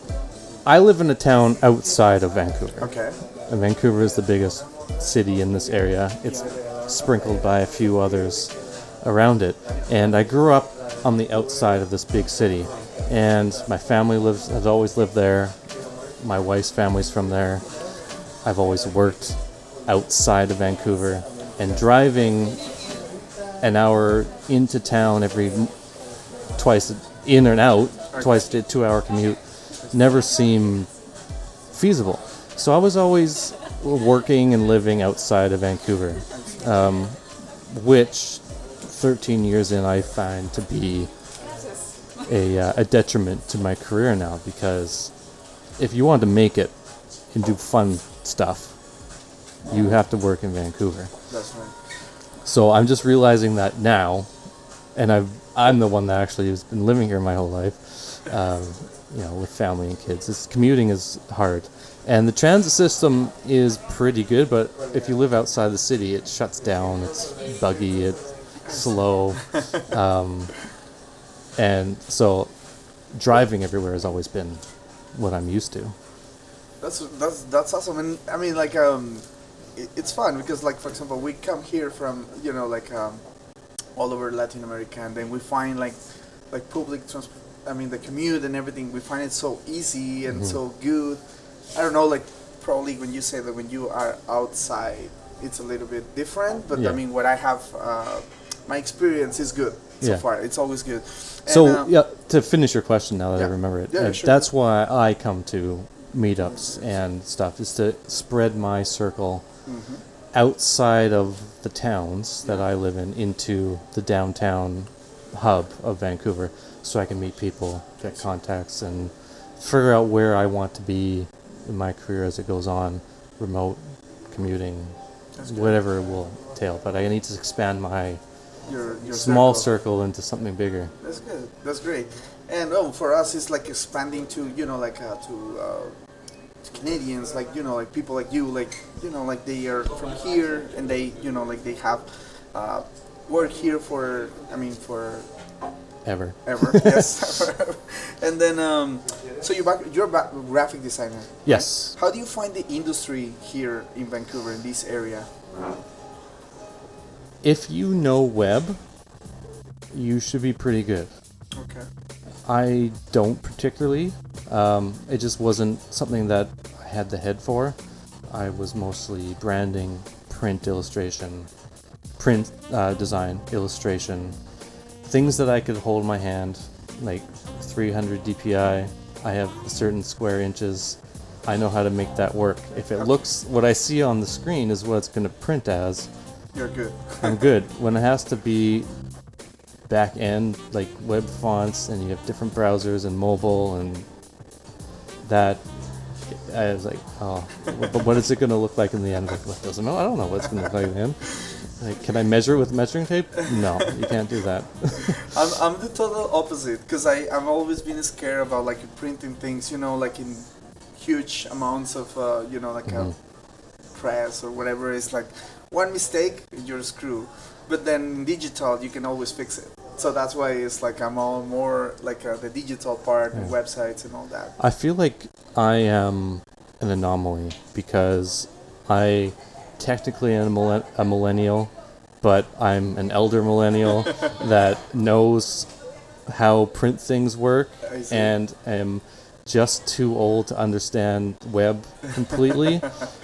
I live in a town outside of Vancouver. Okay. And Vancouver is the biggest city in this area. It's sprinkled by a few others around it. And I grew up on the outside of this big city. And my family lives has always lived there. My wife's family's from there. I've always worked outside of Vancouver. And driving an hour into town every twice in and out, twice a two hour commute, never seemed feasible. So I was always working and living outside of Vancouver, um, which 13 years in I find to be a, uh, a detriment to my career now because if you want to make it and do fun stuff, you have to work in Vancouver. That's right. So I'm just realizing that now, and I've I'm the one that actually has been living here my whole life, um, you know, with family and kids. This commuting is hard, and the transit system is pretty good. But if you live outside the city, it shuts down. It's buggy. It's slow, um, and so driving everywhere has always been what I'm used to. That's that's that's awesome, and I mean like um, it, it's fun because like for example we come here from you know like um, all over Latin America, and then we find like like public transport. I mean the commute and everything. We find it so easy and so good. I don't know like probably when you say that when you are outside, it's a little bit different. But Yeah. I mean what I have, uh, my experience is good so Yeah. far. It's always good. And, So um, yeah, to finish your question now that Yeah. I remember it, Yeah, uh, sure. that's why I come to meetups and stuff is to spread my circle Mm-hmm. outside of the towns that I live in into the downtown hub of Vancouver, so I can meet people, get contacts, and figure out where I want to be in my career as it goes on, remote commuting, whatever it will entail. But I need to expand my your, your small circle. circle into something bigger. That's good. That's great. And oh, for us, it's like expanding to you know like uh, to, uh, to Canadians, like you know like people like you, like you know like they are from here and they you know like they have uh, work here for I mean for Ever. ever yes and then um, so you're back, you're a back, graphic designer. Yes. How do you find the industry here in Vancouver in this area? If you know web, you should be pretty good. Okay. I don't particularly. Um, it just wasn't something that I had the head for. I was mostly branding, print illustration, print uh, design, illustration, things that I could hold in my hand, like 300 DPI, I have certain square inches. I know how to make that work. If it looks what I see on the screen is what it's going to print as, You're good. I'm good. When it has to be back end like web fonts and you have different browsers and mobile and that I was like, oh, but what is it going to look like in the end? Like, what doesn't know? I don't know what it's going to look like in the end. Like, can I measure with measuring tape? No, you can't do that. I'm, I'm the total opposite because I I've always been scared about like printing things, you know, like in huge amounts of uh, you know like a press or whatever. It's like one mistake, you're screwed. But then digital, you can always fix it. So that's why it's like I'm all more like uh, the digital part, Yeah. websites and all that. I feel like I am an anomaly because I technically am a millen- a millennial, but I'm an elder millennial that knows how print things work and am just too old to understand web completely.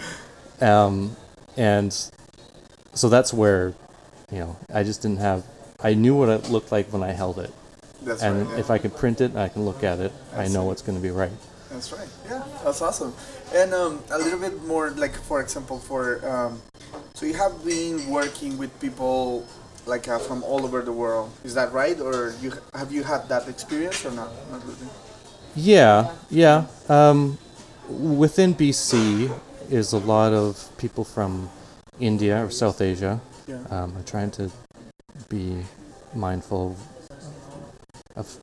um, and so that's where, you know, I just didn't have. I knew what it looked like when I held it, That's and right. yeah. if I can print it, and I can look at it. I know what's going to be right. That's right. Yeah, that's awesome. And um, a little bit more, like for example, for um, so you have been working with people like uh, from all over the world. Is that right, or you have you had that experience or not? Not really. Yeah, yeah. Um, within BC is a lot of people from India or South Asia. Yeah. Um, I'm trying to be mindful of,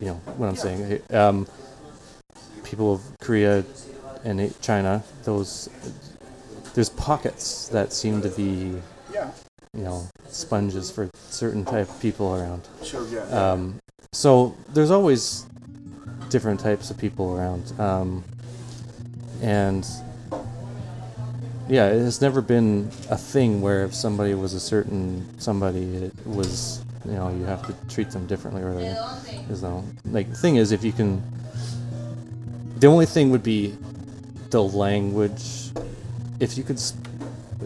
you know, what I'm saying. Um, people of Korea and China. Those there's pockets that seem to be, Yeah. you know, sponges for certain type of people around. Sure. Yeah. Um, so there's always different types of people around, um, and yeah, it has never been a thing where if somebody was a certain somebody, it was you know you have to treat them differently or whatever. Is though like the thing is if you can, the only thing would be the language. If you could,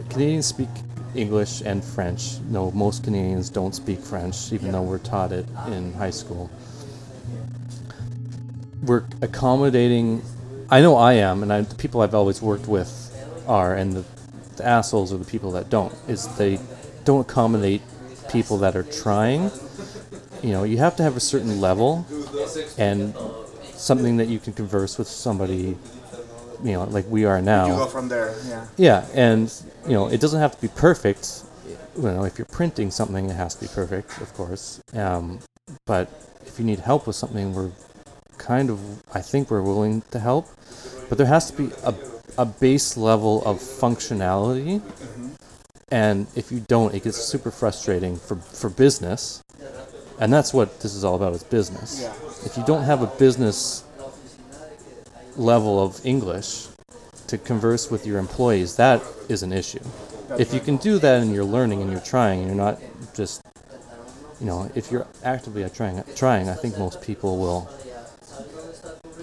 Canadians speak English and French. No, most Canadians don't speak French, even though we're taught it in high school. We're accommodating. I know I am, and I, the people I've always worked with are, and the, the assholes are the people that don't. Is they don't accommodate people that are trying. You know, you have to have a certain level, and something that you can converse with somebody. You know, like we are now. you go from there. Yeah. Yeah, and you know, it doesn't have to be perfect. You know, if you're printing something, it has to be perfect, of course. Um, but if you need help with something, we're kind of, I think we're willing to help. But there has to be a, a base level of functionality. And if you don't, it gets super frustrating for, for business. And that's what this is all about, is business. Yeah. If you don't have a business level of English to converse with your employees, that is an issue. if you can do that and you're learning and you're trying and you're not just, you know, if you're actively trying, trying, I think most people will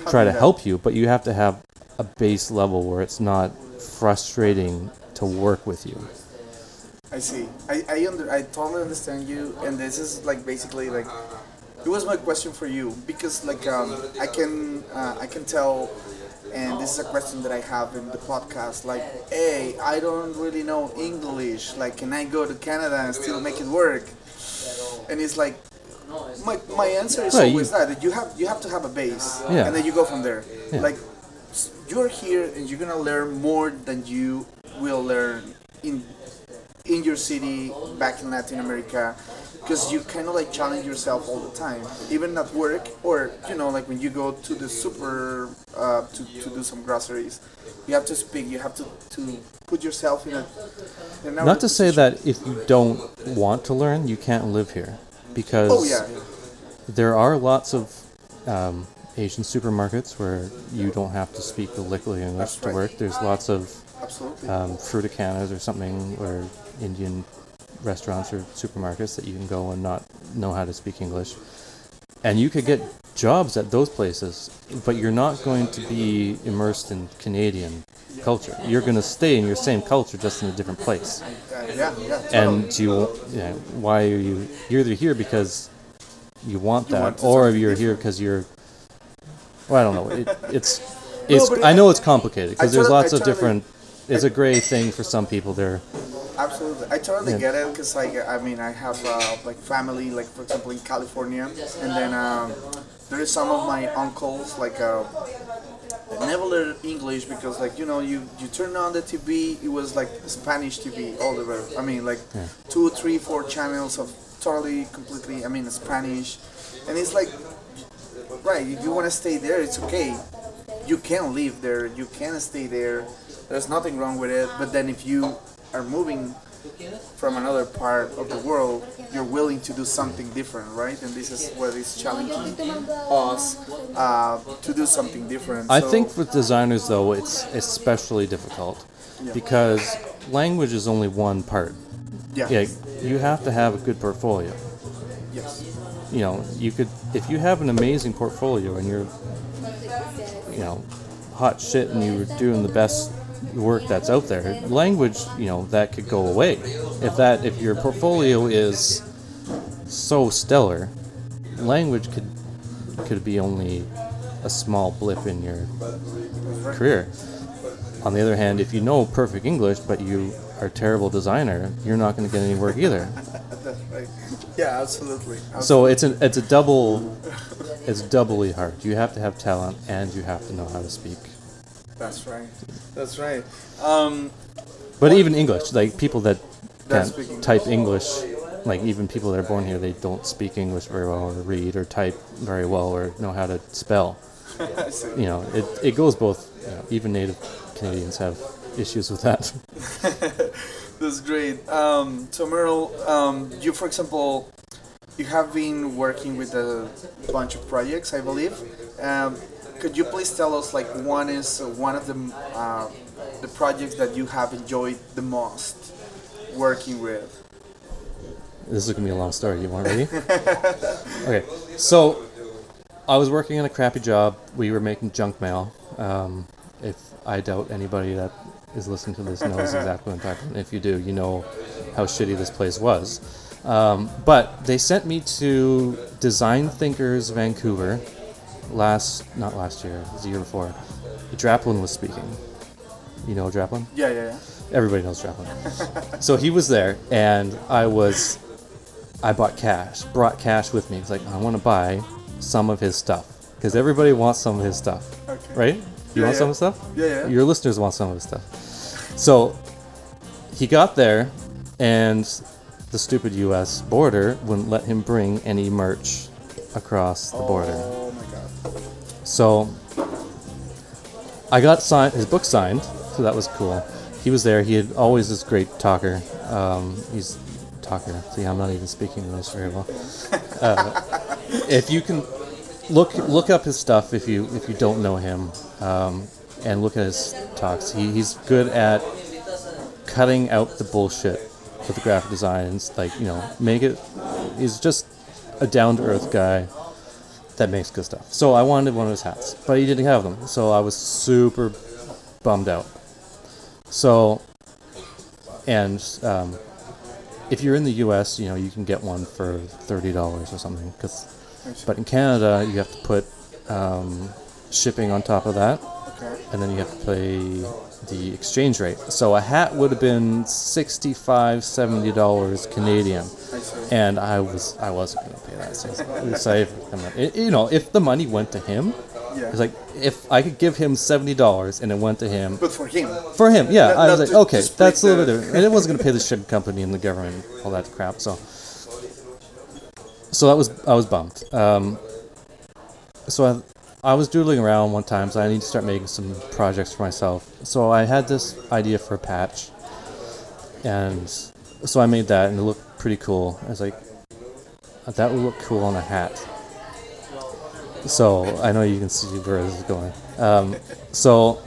try to help you, but you have to have a base level where it's not frustrating to work with you. I see. I I, under, I totally understand you, and this is like basically like it was my question for you because like um, I can uh, I can tell, and this is a question that I have in the podcast. Like, hey, I don't really know English. Like, can I go to Canada and still make it work? And it's like. My, my answer is Well, you- always that, that you have you have to have a base Yeah. and then you go from there Yeah. like you're here and you're gonna learn more than you will learn in in your city back in Latin America because you kind of like challenge yourself all the time even at work or you know like when you go to the super uh, to, to do some groceries. You have to speak you have to, to put yourself in a in Not to say that if you don't want to learn, you can't live here, because oh yeah. there are lots of um, Asian supermarkets where you don't have to speak the liquid English to work. There's lots of um, Fruiticanas or something, or Indian restaurants or supermarkets that you can go and not know how to speak English. And you could get jobs at those places, but you're not going to be immersed in Canadian culture. You're going to stay in your same culture, just in a different place. And you, yeah, why are you? You're either here because you want You that, want or you're here because you're Well, I don't know. It, it's it's. but I know it's complicated because there's lots I of totally- different. It's a gray thing for some people. There. Absolutely, I totally Yeah. get it because like I mean I have uh, like family like for example in California, and then um, there is some of my uncles like uh, never learned English because like you know you you turn on the TV it was like Spanish TV all the way. I mean like two, three, four channels of totally completely I mean Spanish, and it's like right if you want to stay there it's okay you can live there, you can stay there. There's nothing wrong with it. But then if you are moving from another part of the world, you're willing to do something different, right? And this is what is challenging us uh, to do something different. I So- think with designers though, it's especially difficult because language is only one part. yeah, Yeah, you have to have a good portfolio. You know, you could if you have an amazing portfolio and you're, you know, hot shit and you're doing the best work that's out there. Language, you know, that could go away. If that if your portfolio is so stellar, language could could be only a small blip in your career. On the other hand, if you know perfect English but you are terrible designer, you're not going to get any work either. that's right. Yeah, absolutely. So it's a it's a double it's doubly hard. You have to have talent and you have to know how to speak. That's right. That's right. Um, But even English, like people that can't speak English. type English, like even people that are born here, they don't speak English very well or read or type very well or know how to spell. You know, it, it goes both. You know, even native Canadians have issues with that. That's great. Um, so Merle, um, you for example, you have been working with a bunch of projects, I believe. Um, could you please tell us like one is one of the uh, the projects that you have enjoyed the most working with? This is gonna be a long story. You want ready? okay, so I was working in a crappy job. We were making junk mail. Um, if I doubt anybody that is listening to this knows exactly what I'm talking about. If you do, you know how shitty this place was. Um, but they sent me to Design Thinkers Vancouver last, not last year, it was the year before. Draplin was speaking. You know Draplin? Yeah, yeah, yeah. Everybody knows Draplin. so he was there, and I was, I bought cash, brought cash with me. It's like I want to buy some of his stuff because everybody wants some of his stuff, Okay. right? You Yeah, want some of his stuff? Yeah, yeah. Your listeners want some of his stuff. So he got there, and the stupid U.S. border wouldn't let him bring any merch across the border. Oh my god. So I got signed his book signed, so that was cool. He was there. He had always this great talker. Um, he's a talker. See, I'm not even speaking English very well. Uh, if you can look look up his stuff, if you if you don't know him, um, and look at his talks, he, he's good at cutting out the bullshit with the graphic design and like you know make it. He's just a down to earth guy that makes good stuff. So I wanted one of his hats, but he didn't have them. So I was super bummed out. So, and um, if you're in the U.S., you know you can get one for thirty dollars or something. Cause, but in Canada, you have to put um, shipping on top of that, Okay. and then you have to pay the exchange rate. So a hat would have been 65 70 dollars Canadian I and I was I wasn't gonna pay that. So so I- it- you know, if the money went to him, Yeah. it's like if I could give him seventy dollars and it went to him But for him, for him, yeah, Not- I was like, to- okay, to that's a little bit different, and it wasn't gonna pay the shipping company and the government all that crap. So so that was I was bummed. Um, so I. I was doodling around one time, so I need to start making some projects for myself. So I had this idea for a patch, and so I made that, and it looked pretty cool. I was like, that would look cool on a hat. So I know you can see where this is going. Um, so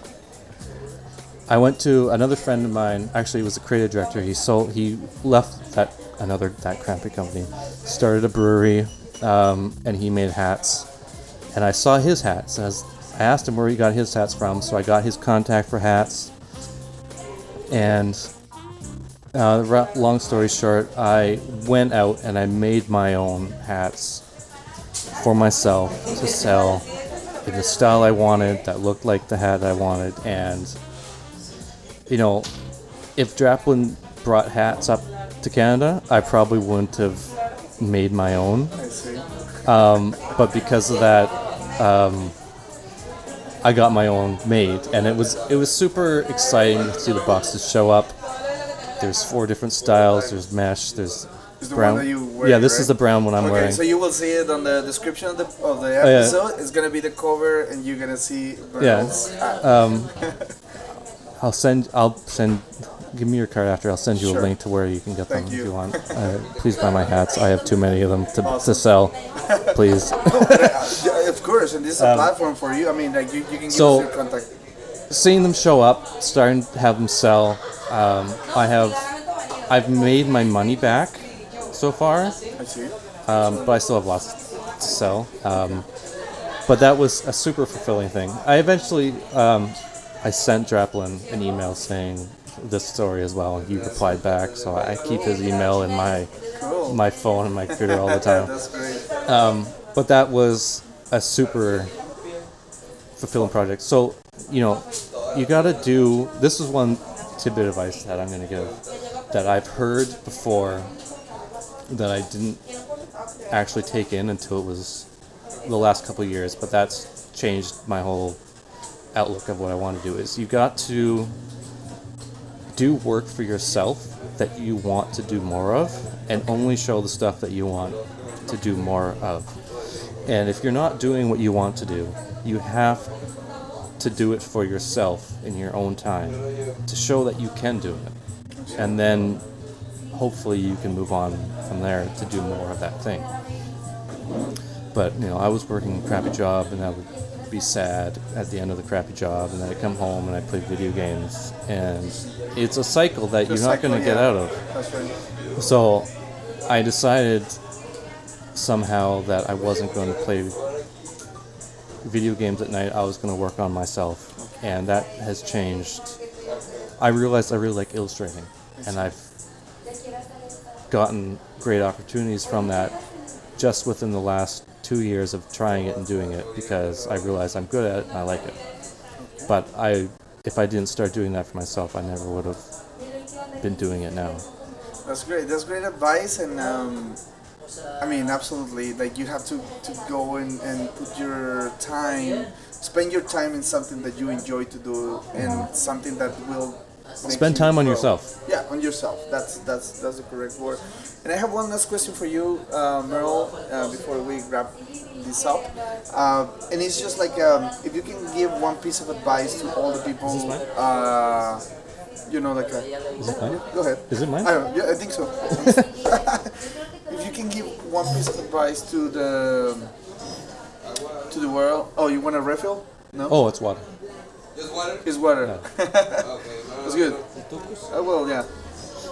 I went to another friend of mine. Actually, was a creative director. He sold. He left that another that crappy company, started a brewery, um, and he made hats. And I saw his hats. I, I asked him where he got his hats from. So I got his contact for hats. And uh, long story short, I went out and I made my own hats for myself to sell. in the style I wanted, that looked like the hat I wanted, and you know, if Draplin brought hats up to Canada, I probably wouldn't have made my own. Um, but because of that, um, I got my own made, and it was it was super exciting to see the boxes show up. There's four different styles. There's mesh. There's brown. one that you wear, yeah, this right? is the brown one I'm okay, wearing. so you will see it on the description of the of the Oh, yeah. episode. It's gonna be the cover, and you're gonna see Yeah. Um, I'll send. I'll send. Give me your card after. I'll send you Sure. a link to where you can get Thank them if you. you want. Uh, please buy my hats. I have too many of them to, to sell. Please. Yeah, of course, and this is a platform for you. I mean, like you, you can give Um, so- us your contact. Seeing them show up, starting to have them sell. Um, I have. I've made my money back so far. I see. um, but I still have lots to sell. Um, but that was a super fulfilling thing. I eventually um, I sent Draplin an email saying this story as well, and he replied back. So I keep his email in my my phone and my computer all the time. Great. Um, but that was a super fulfilling project. So you know, you got to do. This is one tidbit of advice that I'm going to give that I've heard before that I didn't actually take in until it was the last couple of years, but that's changed my whole outlook of what I want to do. Is you got to do work for yourself that you want to do more of, and only show the stuff that you want to do more of. And if you're not doing what you want to do, you have to do it for yourself in your own time to show that you can do it. And then hopefully you can move on from there to do more of that thing. But, you know, I was working a crappy job and I would be sad at the end of the crappy job and then I'd come home and I'd play video games. And it's a cycle that you're not going to get out of. Right. So I decided somehow that I wasn't going to play video games at night. I was going to work on myself, and that has changed. I realized I really like illustrating, and I've gotten great opportunities from that just within the last two years of trying it and doing it because I realized I'm good at it and I like it. But I, if I didn't start doing that for myself, I never would have been doing it now. That's great. That's great advice, and um, I mean, absolutely. Like you have to, to go and, and put your time, spend your time in something that you enjoy to do, and something that will make Spend you time on grow. yourself. Yeah, on yourself. That's that's that's the correct word. And I have one last question for you, uh, Merle, uh, before we wrap this up. Uh, and it's just like um, if you can give one piece of advice to all the people. Uh, you know, like a, it mine? Go ahead. Is it mine? I don't, yeah, I think so. if you can give one piece of advice to the to the world. Oh, you want a refill? No. Oh, it's water. It's water. That's good. Oh, well, yeah.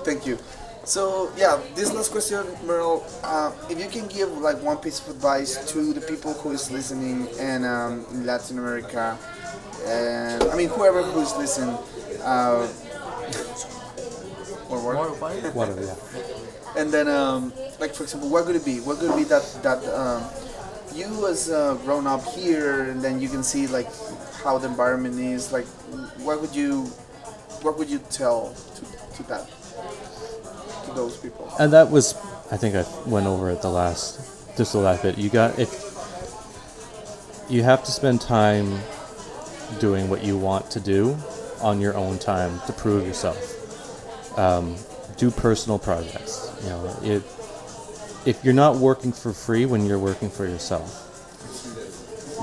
Thank you. So yeah, this last question, Merle. Uh, if you can give like one piece of advice to the people who is listening and um, in Latin America, and I mean whoever who is listening. Uh, or what? Water, yeah. And then, um, like for example, what could it be? What could be that that um, you as uh, grown up here, and then you can see like how the environment is. Like, what would you, what would you tell to, to that, to those people? And that was, I think I went over it the last, just the last bit. You got if you have to spend time doing what you want to do on your own time to prove yourself. Um, do personal projects. You know, if if you're not working for free when you're working for yourself,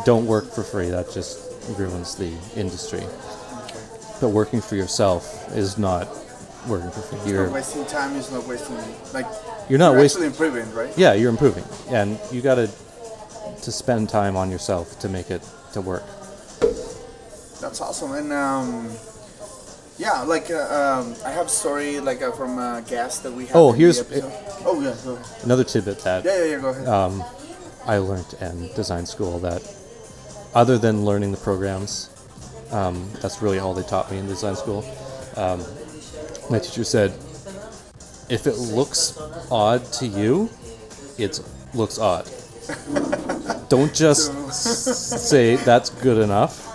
don't work for free. That just ruins the industry. But working for yourself is not working for free. It's You're not wasting time. It's not wasting like. You're not you're wasting- improving, right? yeah, you're improving, and you got to to spend time on yourself to make it to work. That's awesome. And um, yeah, like uh, um, I have a story like uh, from a guest that we had. Oh, here's- oh yeah, go ahead. Another tidbit that Yeah, yeah, yeah. Go ahead. um, I learned in design school that other than learning the programs, um, that's really all they taught me in design school. Um, my teacher said, if it looks odd to you, it looks odd. don't just say that's good enough.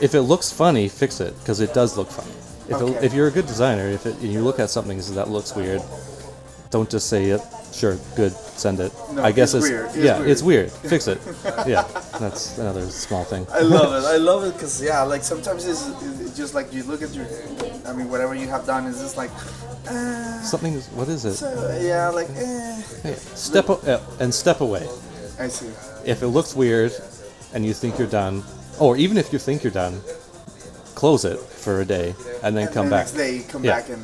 If it looks funny, fix it because it does look funny. If, it, if you're a good designer, if it, you look at something and that looks weird, don't just say it. Sure, good, send it. No, I guess it's weird, it's yeah, weird. it's weird. Fix it. yeah, that's another small thing. I love it. I love it because yeah, like sometimes it's, it's just like you look at your, I mean, whatever you have done is just like, uh, Something. is- What is it? so, yeah, like, eh. Hey, step a- uh, and step away. I see. If it looks weird, and you think you're done, or even if you think you're done, close it for a day and then And come the back. next day, come Yeah. back and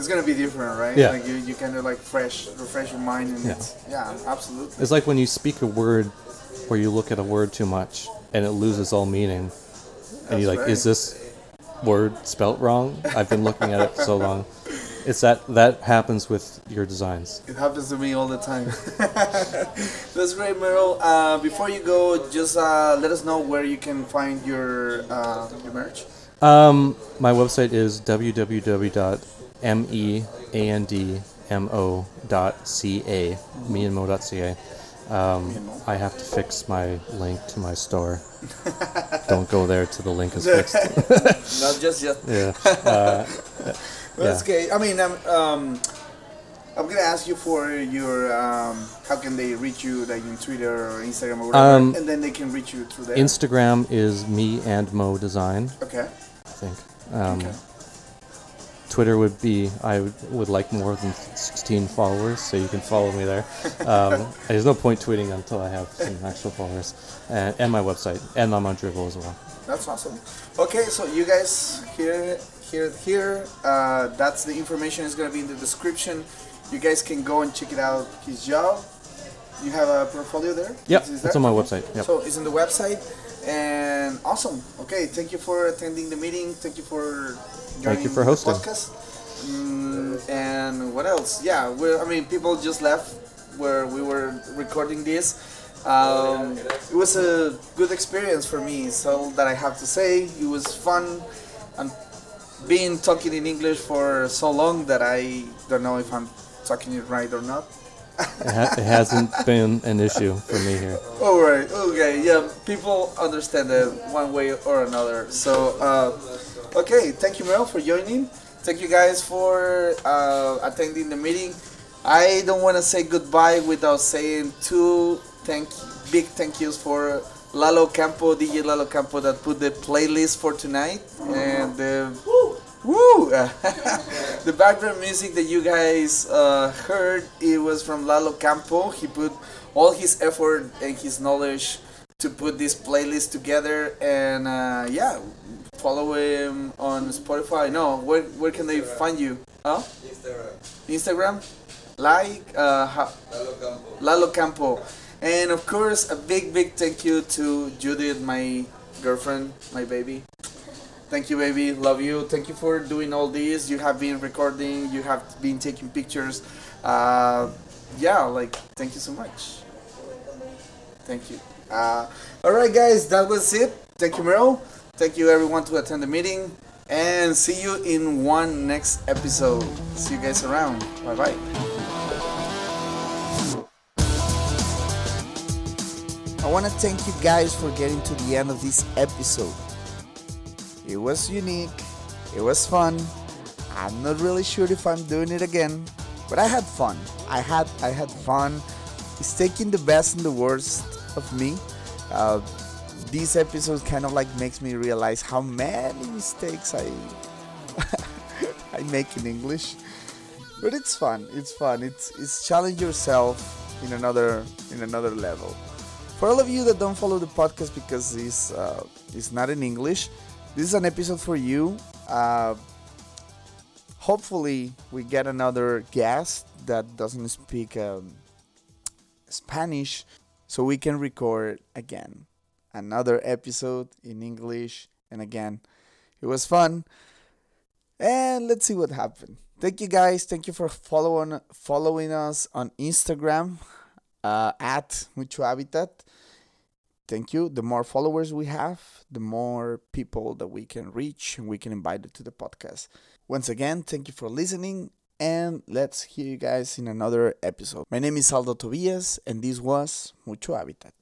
it's gonna be different, right? Yeah. Like you, you kind of like fresh, refresh your mind, and Yeah. it's yeah, absolutely. It's like when you speak a word or you look at a word too much and it loses all meaning. And you're like, right. is this word spelt wrong? I've been looking at it for so long. It's that that happens with your designs. It happens to me all the time. That's great, Meryl. Uh, before you go, just uh, let us know where you can find your uh, your merch. Um, my website is www.meandmo.ca, meandmo.ca. Um, I have to fix my link to my store. Don't go there till the link is fixed. Not just yet. Yeah. Uh, That's Yeah. okay. I mean, I'm, um, I'm gonna ask you for your um, how can they reach you, like in Twitter or Instagram or whatever, Um, and then they can reach you through there. Instagram is me and Mo Design, okay. I think. Um, Okay. Twitter would be I would, would like more than 16 followers, so you can follow me there. Um, there's no point tweeting until I have some actual followers, and, and my website, and I'm on Dribbble as well. That's awesome. Okay, so you guys here, here, here. Uh, that's the information is gonna be in the description. You guys can go and check it out. His job. You have a portfolio there. Is it's on my website. Yep. So it's on the website, and awesome. Okay, thank you for attending the meeting. Thank you for joining you for the hosting. podcast. Mm, and what else? Yeah, we're, I mean, people just left where we were recording this. Um, it was a good experience for me. So that I have to say. It was fun. And being talking in English for so long that I don't know if I'm talking it right or not. It, ha- it hasn't been an issue for me here. All right. Okay. Yeah. People understand it one way or another. So, uh, okay. Thank you, Mel, for joining. Thank you guys for uh, attending the meeting. I don't want to say goodbye without saying two thank big thank yous for Lalo Campo, DJ Lalo Campo, that put the playlist for tonight and the woo the background music that you guys uh, heard it was from Lalo Campo. He put all his effort and his knowledge to put this playlist together and uh, yeah follow him on Spotify. No, where where can they find you? Huh? Instagram. Instagram. Like uh, ha- Lalo Campo. And of course, a big, big thank you to Judith, my girlfriend, my baby. Thank you, baby. Love you. Thank you for doing all this. You have been recording. You have been taking pictures. Uh, yeah, like thank you so much. Thank you. Uh, all right, guys, that was it. Thank you, Meryl. Thank you, everyone, to attend the meeting, and see you in one next episode. See you guys around. Bye bye. I want to thank you guys for getting to the end of this episode. It was unique, it was fun. I'm not really sure if I'm doing it again, but I had fun. I had I had fun. It's taking the best and the worst of me. Uh, these episodes kind of like makes me realize how many mistakes I I make in English. But it's fun. It's fun. It's it's challenge yourself in another in another level. For all of you that don't follow the podcast because it's uh, it's not in English, this is an episode for you. Uh, hopefully, we get another guest that doesn't speak um, Spanish, so we can record again another episode in English. And again, it was fun. And let's see what happened. Thank you guys. Thank you for following following us on Instagram uh, at Mucho Habitat. Thank you. The more followers we have, the more people that we can reach and we can invite to the podcast. Once again, thank you for listening and let's hear you guys in another episode. My name is Aldo Tobias and this was Mucho Habitat.